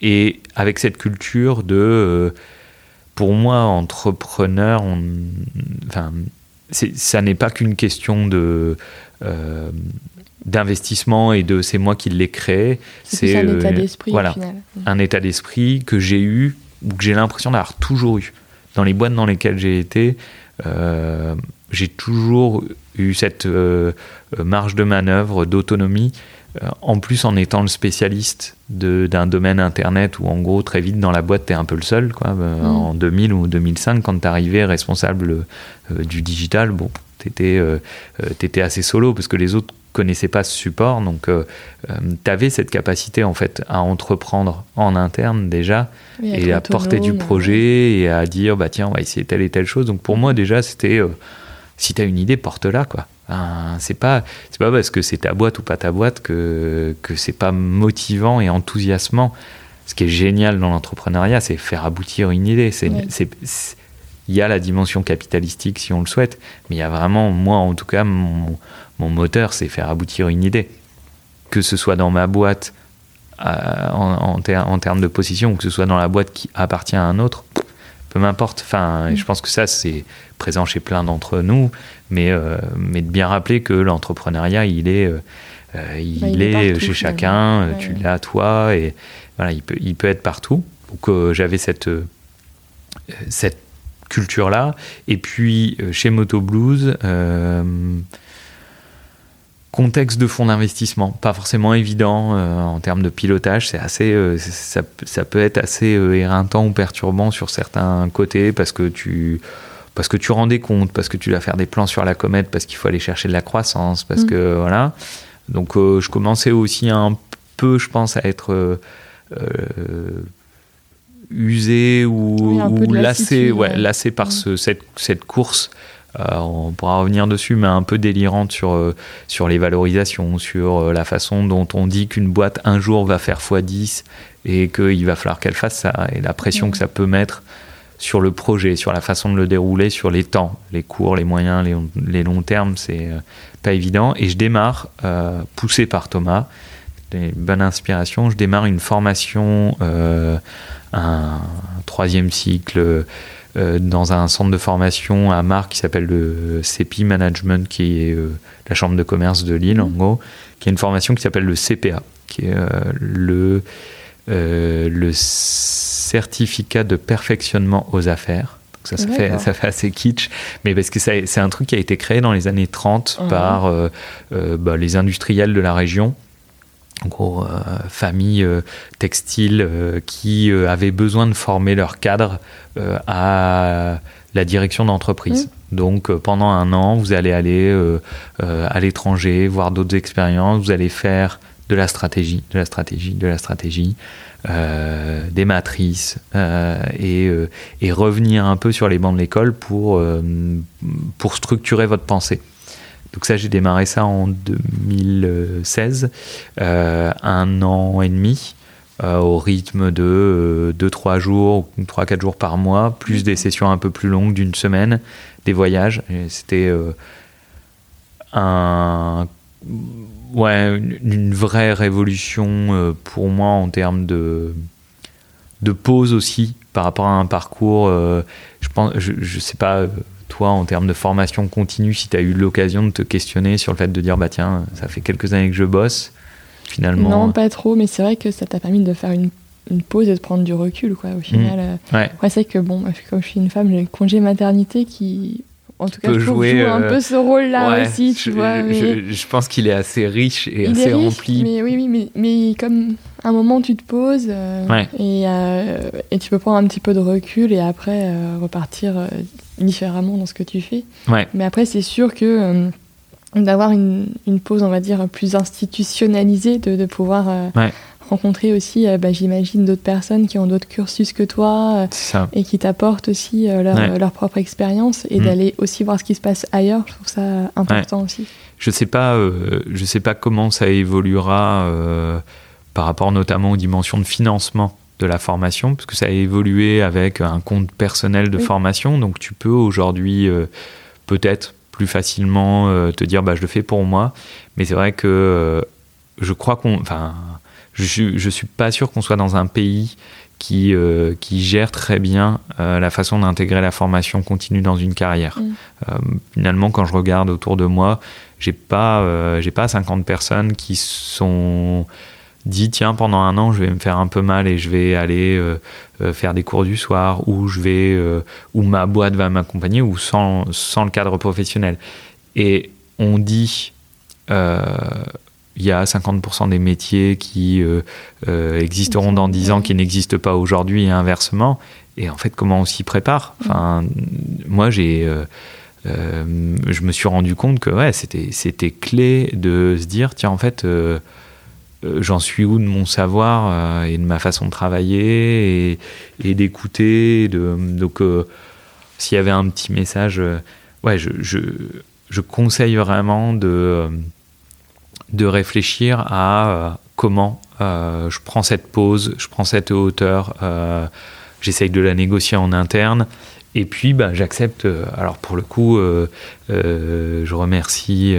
et avec cette culture de, pour moi, entrepreneur, on, enfin, ça n'est pas qu'une question de d'investissement et de c'est moi qui l'ai créé, C'est un état d'esprit voilà, un état d'esprit que j'ai eu ou que j'ai l'impression d'avoir toujours eu. Dans les boîtes dans lesquelles j'ai été, j'ai toujours eu cette euh, marge de manœuvre, d'autonomie, euh, en plus en étant le spécialiste d'un domaine Internet où en gros très vite dans la boîte tu es un peu le seul. Quoi. Euh, Mm. En 2000 ou 2005, quand tu arrivais responsable euh, du digital, bon, tu étais, assez solo parce que les autres connaissaient pas ce support. Donc tu avais cette capacité en fait à entreprendre en interne déjà et à porter du projet et à dire bah tiens on va essayer telle et telle chose. Donc pour moi déjà c'était euh, si tu as une idée porte-la quoi. C'est pas c'est pas parce que c'est ta boîte ou pas ta boîte que que c'est pas motivant et enthousiasmant. Ce qui est génial dans l'entrepreneuriat c'est faire aboutir une idée. C'est- il y a la dimension capitalistique si on le souhaite mais il y a vraiment moi en tout cas mon, mon moteur c'est faire aboutir une idée que ce soit dans ma boîte euh, en, en, ter- en termes de position, ou que ce soit dans la boîte qui appartient à un autre, peu m'importe. Enfin, je pense que ça, c'est présent chez plein d'entre nous, mais, euh, mais de bien rappeler que l'entrepreneuriat, il est, euh, il, Bah, il est partout, chez chacun, Ouais, tu l'as toi, et voilà, il peut, il peut être partout. Donc j'avais cette, cette culture-là. Et puis chez Moto Blues, contexte de fonds d'investissement, pas forcément évident euh, en termes de pilotage. C'est assez, euh, ça, ça peut être assez euh, éreintant ou perturbant sur certains côtés parce que tu parce que tu rends des comptes, parce que tu dois faire des plans sur la comète, parce qu'il faut aller chercher de la croissance, parce Mm. que voilà. Donc je commençais aussi un peu, je pense, à être usé ou, Oui, lassé, ouais, lassé par Mm. ce- cette, cette course. Euh, on pourra revenir dessus, mais un peu délirante sur, euh, sur les valorisations, sur euh, la façon dont on dit qu'une boîte un jour va faire x10 et qu'il va falloir qu'elle fasse ça, et la pression que ça peut mettre sur le projet, sur la façon de le dérouler, sur les temps, les courts, les moyens, les, les longs termes, c'est pas évident. Et je démarre, euh, poussé par Thomas, des bonnes inspirations, je démarre une formation, euh, un troisième cycle dans un centre de formation à Marc qui s'appelle le CPI Management, qui est la chambre de commerce de Lille, en gros, qui a une formation qui s'appelle le CPA, qui est le, le certificat de perfectionnement aux affaires. ça, ça fait, ça fait assez kitsch, mais parce que c'est un truc qui a été créé dans les années 30 par bah, les industriels de la région en gros, euh, familles euh, textiles euh, qui avaient besoin de former leur cadre à la direction d'entreprise. Mmh. Donc pendant un an, vous allez aller à l'étranger, voir d'autres expériences, vous allez faire de la stratégie, de la stratégie, de la stratégie, des matrices et, et, revenir un peu sur les bancs de l'école pour, pour structurer votre pensée. Donc ça, j'ai démarré ça en 2016, euh, un an et demi, euh, au rythme de 2-3 euh, jours, 3-4 jours par mois, plus des sessions un peu plus longues d'une semaine, des voyages. C'était un, ouais, une vraie révolution pour moi en termes de, de pause aussi par rapport à un parcours. je pense, je, je sais pas toi, en termes de formation continue, si tu as eu l'occasion de te questionner sur le fait de dire, bah tiens, ça fait quelques années que je bosse, finalement. Non, pas trop, mais c'est vrai que ça t'a permis de faire une, pause et de prendre du recul, quoi, au final. Mmh. Euh. Ouais. c'est que, bon, comme je suis une femme, j'ai le congé maternité qui, en tout cas, je jouer un euh, peu ce rôle-là aussi, tu vois. Je, pense qu'il est assez riche et assez rempli. Mais oui, oui, mais, mais comme un moment tu te poses euh, et, et, tu peux prendre un petit peu de recul et après repartir différemment dans ce que tu fais. Mais après, c'est sûr que euh, d'avoir une, une, pause, on va dire, plus institutionnalisée, de, de pouvoir euh, rencontrer aussi, euh, bah, j'imagine, d'autres personnes qui ont d'autres cursus que toi et qui t'apportent aussi leur, leur, propre expérience et mm. d'aller aussi voir ce qui se passe ailleurs, je trouve ça important aussi. Je sais pas, je sais pas comment ça évoluera par rapport notamment aux dimensions de financement de la formation, parce que ça a évolué avec un compte personnel de formation. Donc tu peux aujourd'hui euh, peut-être plus facilement euh, te dire bah, je le fais pour moi. Mais c'est vrai que euh, je crois qu'on. Enfin, je, je suis pas sûr qu'on soit dans un pays qui, qui gère très bien la façon d'intégrer la formation continue dans une carrière. Mm. finalement, quand je regarde autour de moi, j'ai pas, j'ai pas 50 personnes qui sont dit tiens pendant un an je vais me faire un peu mal et je vais aller euh, euh, faire des cours du soir ou je vais euh, ou ma boîte va m'accompagner ou sans, sans le cadre professionnel et on dit il y a 50% des métiers qui existeront dans 10 ans qui n'existent pas aujourd'hui et inversement et en fait comment on s'y prépare? Enfin moi j'ai je me suis rendu compte que ouais, c'était, c'était clé de se dire, tiens, en fait, euh, j'en suis où de mon savoir euh, et de ma façon de travailler et, d'écouter. De, donc, euh, s'il y avait un petit message, ouais, je, je, je, conseille vraiment de, de réfléchir à comment je prends cette pause, je prends cette hauteur, j'essaye de la négocier en interne et puis, bah, j'accepte. Euh, alors, pour le coup, euh, euh, je remercie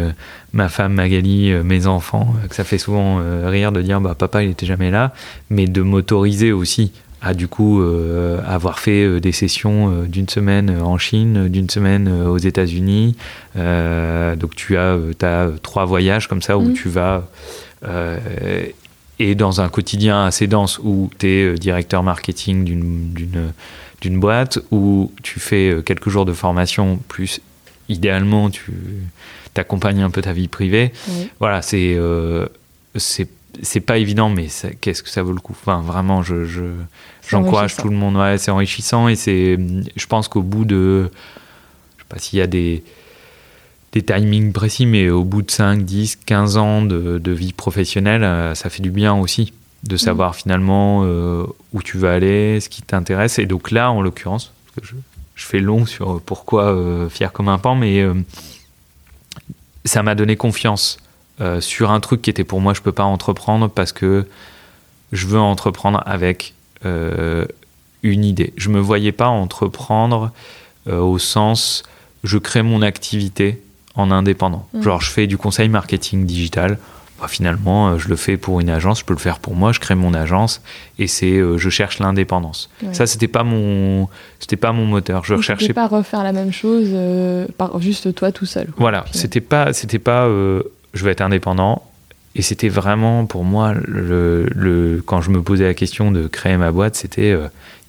ma femme Magali, mes enfants, que ça fait souvent rire de dire bah, papa, il n'était jamais là, mais de m'autoriser aussi à du coup avoir fait des sessions d'une semaine en Chine, d'une semaine aux États-Unis. donc, tu as, as, trois voyages comme ça où mmh. tu vas. et dans un quotidien assez dense où tu es directeur marketing d'une boîte où tu fais euh, quelques jours de formation, plus idéalement tu t'accompagnes un peu ta vie privée. Voilà, c'est euh, c'est pas évident, mais qu'est-ce que ça vaut le coup? Enfin, vraiment, je, j'encourage tout le monde. Ouais, c'est enrichissant et c'est, je pense qu'au bout de, je sais pas s'il y a des des timings précis, mais au bout de 5, 10, 15 ans de, de vie professionnelle, euh, ça fait du bien aussi de mm. savoir finalement euh, où tu vas aller, ce qui t'intéresse. Et donc là, en l'occurrence, je, je, fais long sur pourquoi euh, fier comme un pan, mais euh, ça m'a donné confiance sur un truc qui était pour moi, je peux pas entreprendre parce que je veux entreprendre avec une idée. Je me voyais pas entreprendre au sens je crée mon activité en indépendant. Mm. Genre je fais du conseil marketing digital bah, finalement, je le fais pour une agence, je peux le faire pour moi, je crée mon agence et c'est je cherche l'indépendance. Ça, c'était pas mon, c'était pas mon moteur. Je recherchais pas refaire la même chose par juste toi tout seul. Voilà, c'était pas, c'était pas, je vais être indépendant. Et c'était vraiment pour moi le, le, quand je me posais la question de créer ma boîte, c'était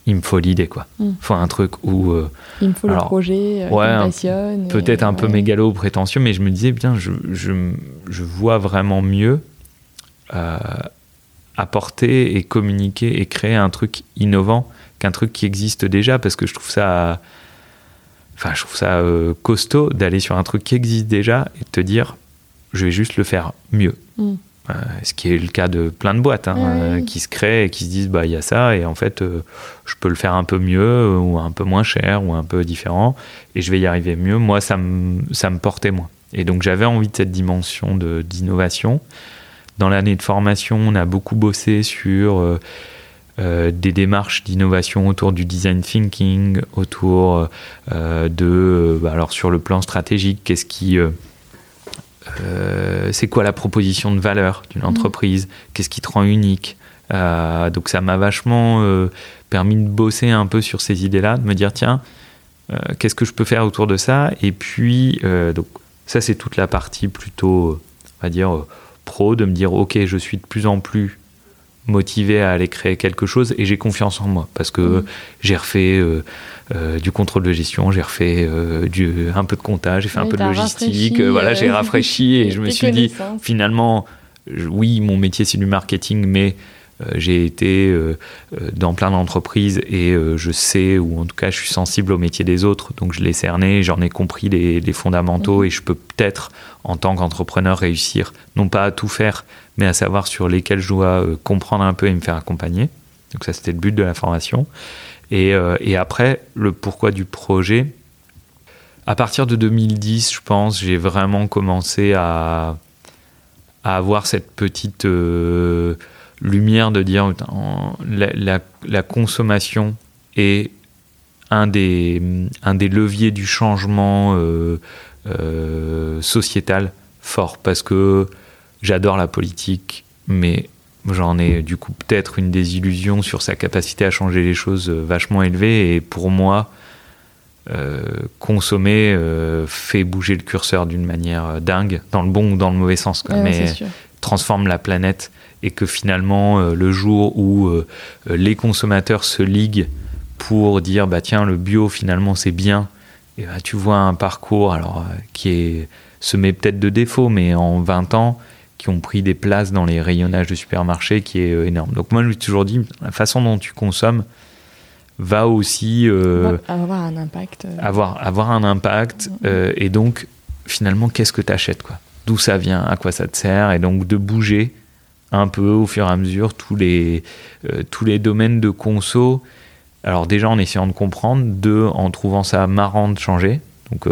il me faut l'idée quoi. Il mm. faut un truc où euh, il me faut le projet, euh, passionne. Peut-être un peu mégalo prétentieux, mais je me disais bien, je, je, je vois vraiment mieux euh, apporter et communiquer et créer un truc innovant qu'un truc qui existe déjà parce que je trouve ça enfin je trouve ça costaud d'aller sur un truc qui existe déjà et de te dire je vais juste le faire mieux. Mm. Euh, ce qui est le cas de plein de boîtes hein, euh, qui se créent et qui se disent bah il y a ça et en fait euh, je peux le faire un peu mieux ou un peu moins cher ou un peu différent et je vais y arriver mieux. Moi ça me ça me portait moins et donc j'avais envie de cette dimension de d'innovation. Dans l'année de formation, on a beaucoup bossé sur des démarches d'innovation autour du design thinking, autour de bah, alors sur le plan stratégique, qu'est-ce qui euh, c'est quoi la proposition de valeur d'une mm. entreprise, qu'est-ce qui te rend unique? Euh, donc ça m'a vachement euh, permis de bosser un peu sur ces idées-là, de me dire tiens, qu'est-ce que je peux faire autour de ça? Et puis, donc ça c'est toute la partie plutôt, on va dire, pro, de me dire ok, je suis de plus en plus motivé à aller créer quelque chose et j'ai confiance en moi parce que mm. j'ai refait euh, euh, du contrôle de gestion, j'ai refait euh, du, un peu de comptage, j'ai fait un peu de logistique, voilà, j'ai rafraîchi et je me suis dit finalement, oui, mon métier c'est du marketing, mais j'ai été dans plein d'entreprises et je sais, ou en tout cas je suis sensible au métier des autres, donc je l'ai cerné, j'en ai compris les, fondamentaux mm. et je peux peut-être en tant qu'entrepreneur réussir, non pas à tout faire, mais à savoir sur lesquels je dois euh, comprendre un peu et me faire accompagner. Donc ça, c'était le but de la formation. Et, euh, et, après, le pourquoi du projet. À partir de 2010, je pense, j'ai vraiment commencé à, à, avoir cette petite euh, lumière de dire la, la, consommation est un des, un des leviers du changement sociétal fort. Parce que J'adore la politique, mais j'en ai du coup peut-être une désillusion sur sa capacité à changer les choses euh, vachement élevée. Et pour moi, euh, consommer euh, fait bouger le curseur d'une manière dingue, dans le bon ou dans le mauvais sens, mais transforme la planète. Et que finalement, le jour où les consommateurs se liguent pour dire bah tiens, le bio finalement c'est bien, et bah, tu vois un parcours alors qui est semé peut-être de défauts, mais en 20 ans, qui ont pris des places dans les rayonnages de supermarchés qui est euh, énorme. Donc moi, je lui ai toujours dit, la façon dont tu consommes va aussi euh, avoir un impact. Euh. Avoir, avoir un impact. Mm-hmm. et donc, finalement, qu'est-ce que tu achètes quoi? D'où ça vient À quoi ça te sert Et donc, de bouger un peu au fur et à mesure tous les, tous les domaines de conso. Alors déjà en essayant de comprendre, deux, en trouvant ça marrant de changer. Donc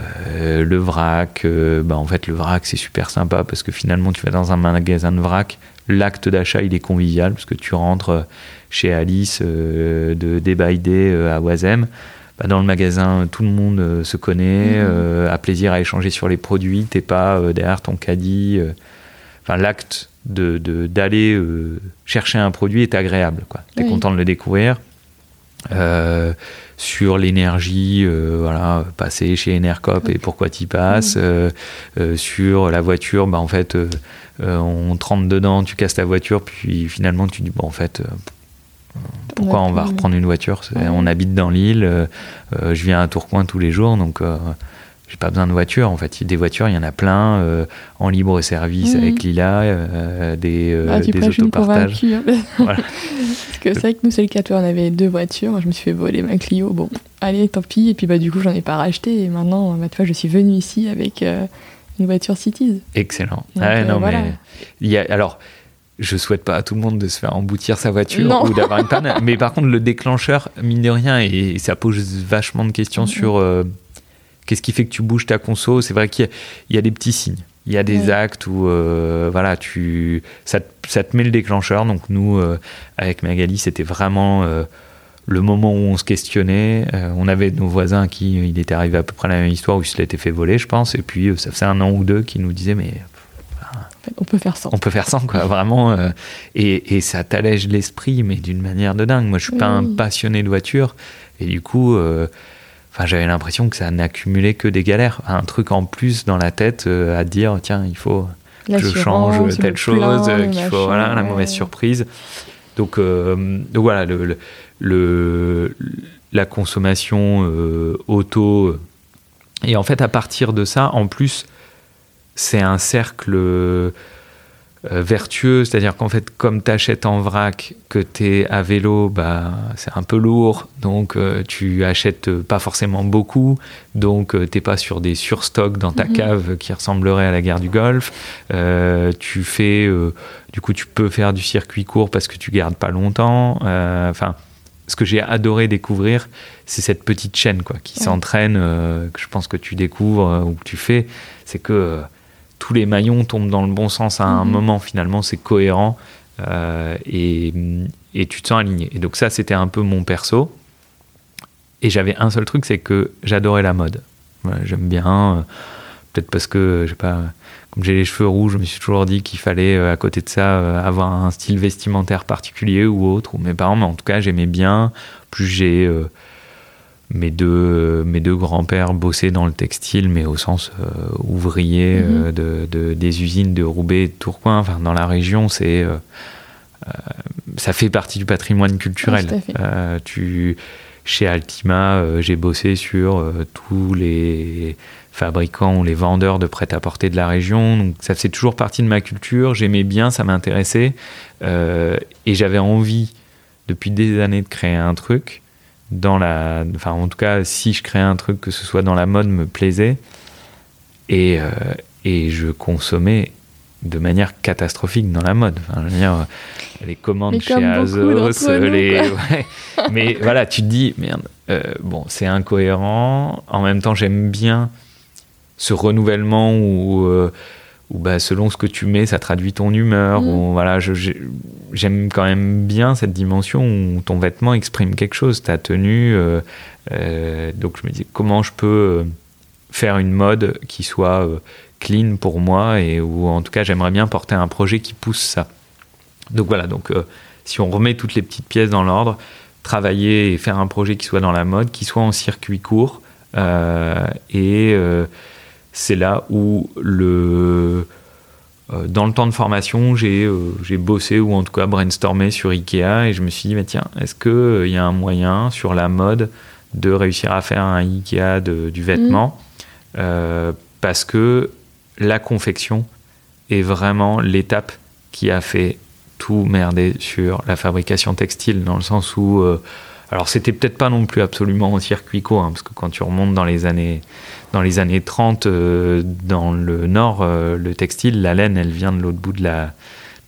euh, le vrac, euh, bah en fait le vrac c'est super sympa parce que finalement tu vas dans un magasin de vrac, l'acte d'achat il est convivial parce que tu rentres euh, chez Alice de Day à Oisem. Bah dans le magasin, tout le monde se connaît, mmh. a plaisir à échanger sur les produits, t'es pas derrière ton caddie. Enfin, l'acte de, d'aller chercher un produit est agréable. Tu es content de le découvrir. Euh, sur l'énergie, euh, voilà, passer chez Enercop et pourquoi tu passes. Euh, sur la voiture, bah, en fait, on te rentre dedans, tu casses ta voiture, puis finalement tu dis, bon, en fait, pourquoi on va reprendre une voiture On habite dans l'île, je viens à Tourcoing tous les jours, donc j'ai pas besoin de voiture en fait. Des voitures, il y en a plein euh, en libre service avec Lila, euh, des, euh, ah, des autopartages. Hein. Parce que c'est vrai que nous, c'est le cas. on avait deux voitures. Moi, je me suis fait voler ma Clio. Bon, allez, tant pis. Et puis, bah, du coup, j'en ai pas racheté. Et maintenant, bah, tu vois, je suis venue ici avec une voiture Cities. Excellent. Ah non, mais il y a, alors, je souhaite pas à tout le monde de se faire emboutir sa voiture ou d'avoir une panne. mais par contre, le déclencheur, mine de rien, et, ça pose vachement de questions sur Qu'est-ce qui fait que tu bouges ta conso? C'est vrai qu'il y, a des petits signes. Il y a des actes où euh, voilà, tu, ça, te met le déclencheur. Donc nous, euh, avec Magali, c'était vraiment euh, le moment où on se questionnait. on avait nos voisins qui, il était arrivé à peu près la même histoire où il se l'était fait voler, je pense. Et puis ça faisait un an ou deux qui nous disaient mais On peut faire sans. On peut faire sans, quoi, vraiment. et, et, ça t'allège l'esprit, mais d'une manière de dingue. Moi, je suis pas un passionné de voiture. Et du coup, enfin, j'avais l'impression que ça n'accumulait que des galères. Un truc en plus dans la tête à dire, tiens, il faut que je change telle chose, qu'il faut, voilà, la mauvaise surprise. Donc, donc voilà, le, le, la consommation euh, auto. Et en fait, à partir de ça, en plus, c'est un cercle euh, vertueux, c'est-à-dire qu'en fait, comme tu achètes en vrac, que tu es à vélo, bah, c'est un peu lourd, donc euh, tu achètes pas forcément beaucoup, donc t'es pas sur des surstocks dans ta mhm. cave qui ressembleraient à la guerre du Golfe. tu fais, du coup, tu peux faire du circuit court parce que tu gardes pas longtemps. Enfin ce que j'ai adoré découvrir, c'est cette petite chaîne quoi, qui s'entraîne, euh, que je pense que tu découvres euh, ou que tu fais. C'est que euh, tous les maillons tombent dans le bon sens à un mhm. moment, finalement, c'est cohérent et, et, tu te sens aligné. Et donc, ça, c'était un peu mon perso. Et j'avais un seul truc, c'est que j'adorais la mode. J'aime bien, peut-être parce que, je sais pas comme j'ai les cheveux rouges, je me suis toujours dit qu'il fallait, euh, à côté de ça, euh, avoir un style vestimentaire particulier ou autre. Ou mes parents, mais en tout cas, j'aimais bien. Plus j'ai euh, mes deux, mes deux grands-pères bossaient dans le textile, mais au sens ouvrier mhm. de, des usines de Roubaix et de Tourcoing. Enfin, dans la région, c'est ça fait partie du patrimoine culturel. tu, chez Altima, j'ai bossé sur tous les fabricants ou les vendeurs de prêt-à-porter de la région. Donc ça faisait toujours partie de ma culture. J'aimais bien, ça m'intéressait. Euh, et j'avais envie, depuis des années, de créer un truc. Dans la, enfin, en tout cas, si je créais un truc, que ce soit dans la mode, me plaisait. Et, euh, et je consommais de manière catastrophique dans la mode. Enfin, je veux dire, les commandes chez Azos, les... mais voilà, tu te dis, merde, euh, bon, c'est incohérent. En même temps, j'aime bien ce renouvellement où, euh, bah, selon ce que tu mets, ça traduit ton humeur. Mm. Ou, voilà, j'aime quand même bien cette dimension où ton vêtement exprime quelque chose, ta tenue. Euh, euh, donc je me dis comment je peux faire une mode qui soit clean pour moi et où en tout cas j'aimerais bien porter un projet qui pousse ça. Donc voilà, donc si on remet toutes les petites pièces dans l'ordre, travailler et faire un projet qui soit dans la mode, qui soit en circuit court et c'est là où le euh, dans le temps de formation, euh, j'ai bossé ou en tout cas brainstormé sur Ikea et je me suis dit, mais tiens, est-ce qu'il euh, y a un moyen sur la mode de réussir à faire un Ikea du vêtement mm. Parce que la confection est vraiment l'étape qui a fait tout merder sur la fabrication textile, dans le sens où alors c'était peut-être pas non plus absolument en circuit court, hein, parce que quand tu remontes dans les années, dans les années 30, euh, dans le nord, euh, le textile, la laine, elle vient de l'autre bout de la,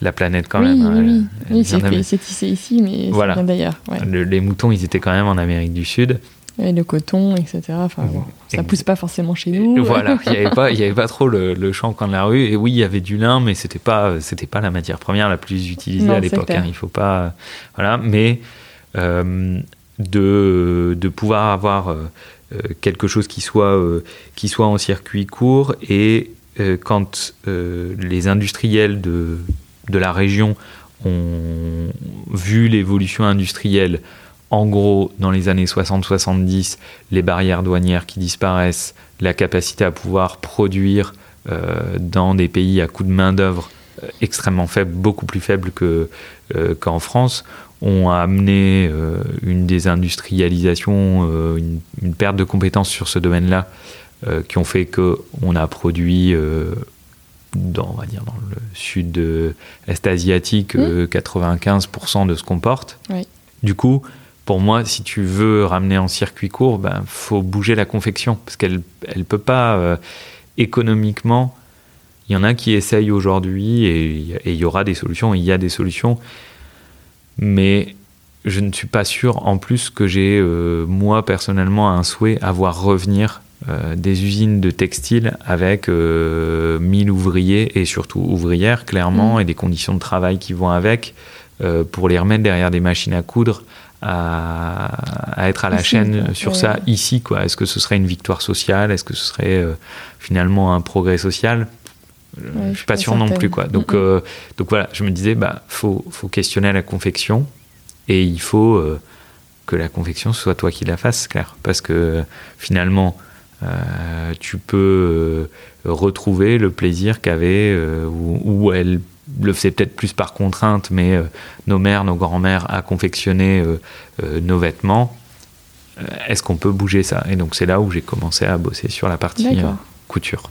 la planète quand même. Oui, hein. oui. c'est tissé ici, mais voilà. ça vient d'ailleurs. les moutons, ils étaient quand même en Amérique du Sud. Et le coton, etc. Enfin, bon, ça pousse pas forcément chez nous. Voilà, il n'y avait pas, avait trop le, le champ de la rue. Et oui, il y avait du lin, mais c'était pas, pas la matière première la plus utilisée à l'époque. Hein. il faut pas, voilà. Mais euh, de, de, pouvoir avoir euh, euh, quelque chose qui soit, qui soit en circuit court et quand les industriels de, de la région ont vu l'évolution industrielle, en gros, dans les années 60-70, les barrières douanières qui disparaissent, la capacité à pouvoir produire dans des pays à coût de main-d'œuvre extrêmement faible, beaucoup plus faible qu'en France, ont amené euh, une désindustrialisation, euh, une, perte de compétences sur ce domaine-là, euh, qui ont fait qu'on a produit dans, on va dire, dans le sud-est asiatique 95% mmh. de ce qu'on porte. Du coup, pour moi, si tu veux ramener en circuit court, il ben, faut bouger la confection, parce qu'elle ne peut pas, économiquement, il y en a qui essayent aujourd'hui, et il y aura des solutions, il y a des solutions, mais je ne suis pas sûr en plus que j'ai, euh, moi personnellement, un souhait à voir revenir euh, des usines de textile avec 1000 euh, ouvriers et surtout ouvrières, clairement, mmh. et des conditions de travail qui vont avec, pour les remettre derrière des machines à coudre, à, être à la chaîne sur ça ici. quoi. Est-ce que ce serait une victoire sociale? Est-ce que ce serait finalement un progrès social? Je suis pas, sûr non plus quoi. Donc donc voilà, je me disais bah faut faut questionner la confection et il faut que la confection soit toi qui la fasses, clair, parce que finalement tu peux retrouver le plaisir qu'avait ou elle le faisait peut-être plus par contrainte, mais nos mères, nos grands-mères à confectionner nos vêtements euh, est-ce qu'on peut bouger ça? Et donc c'est là où j'ai commencé à bosser sur la partie euh, couture.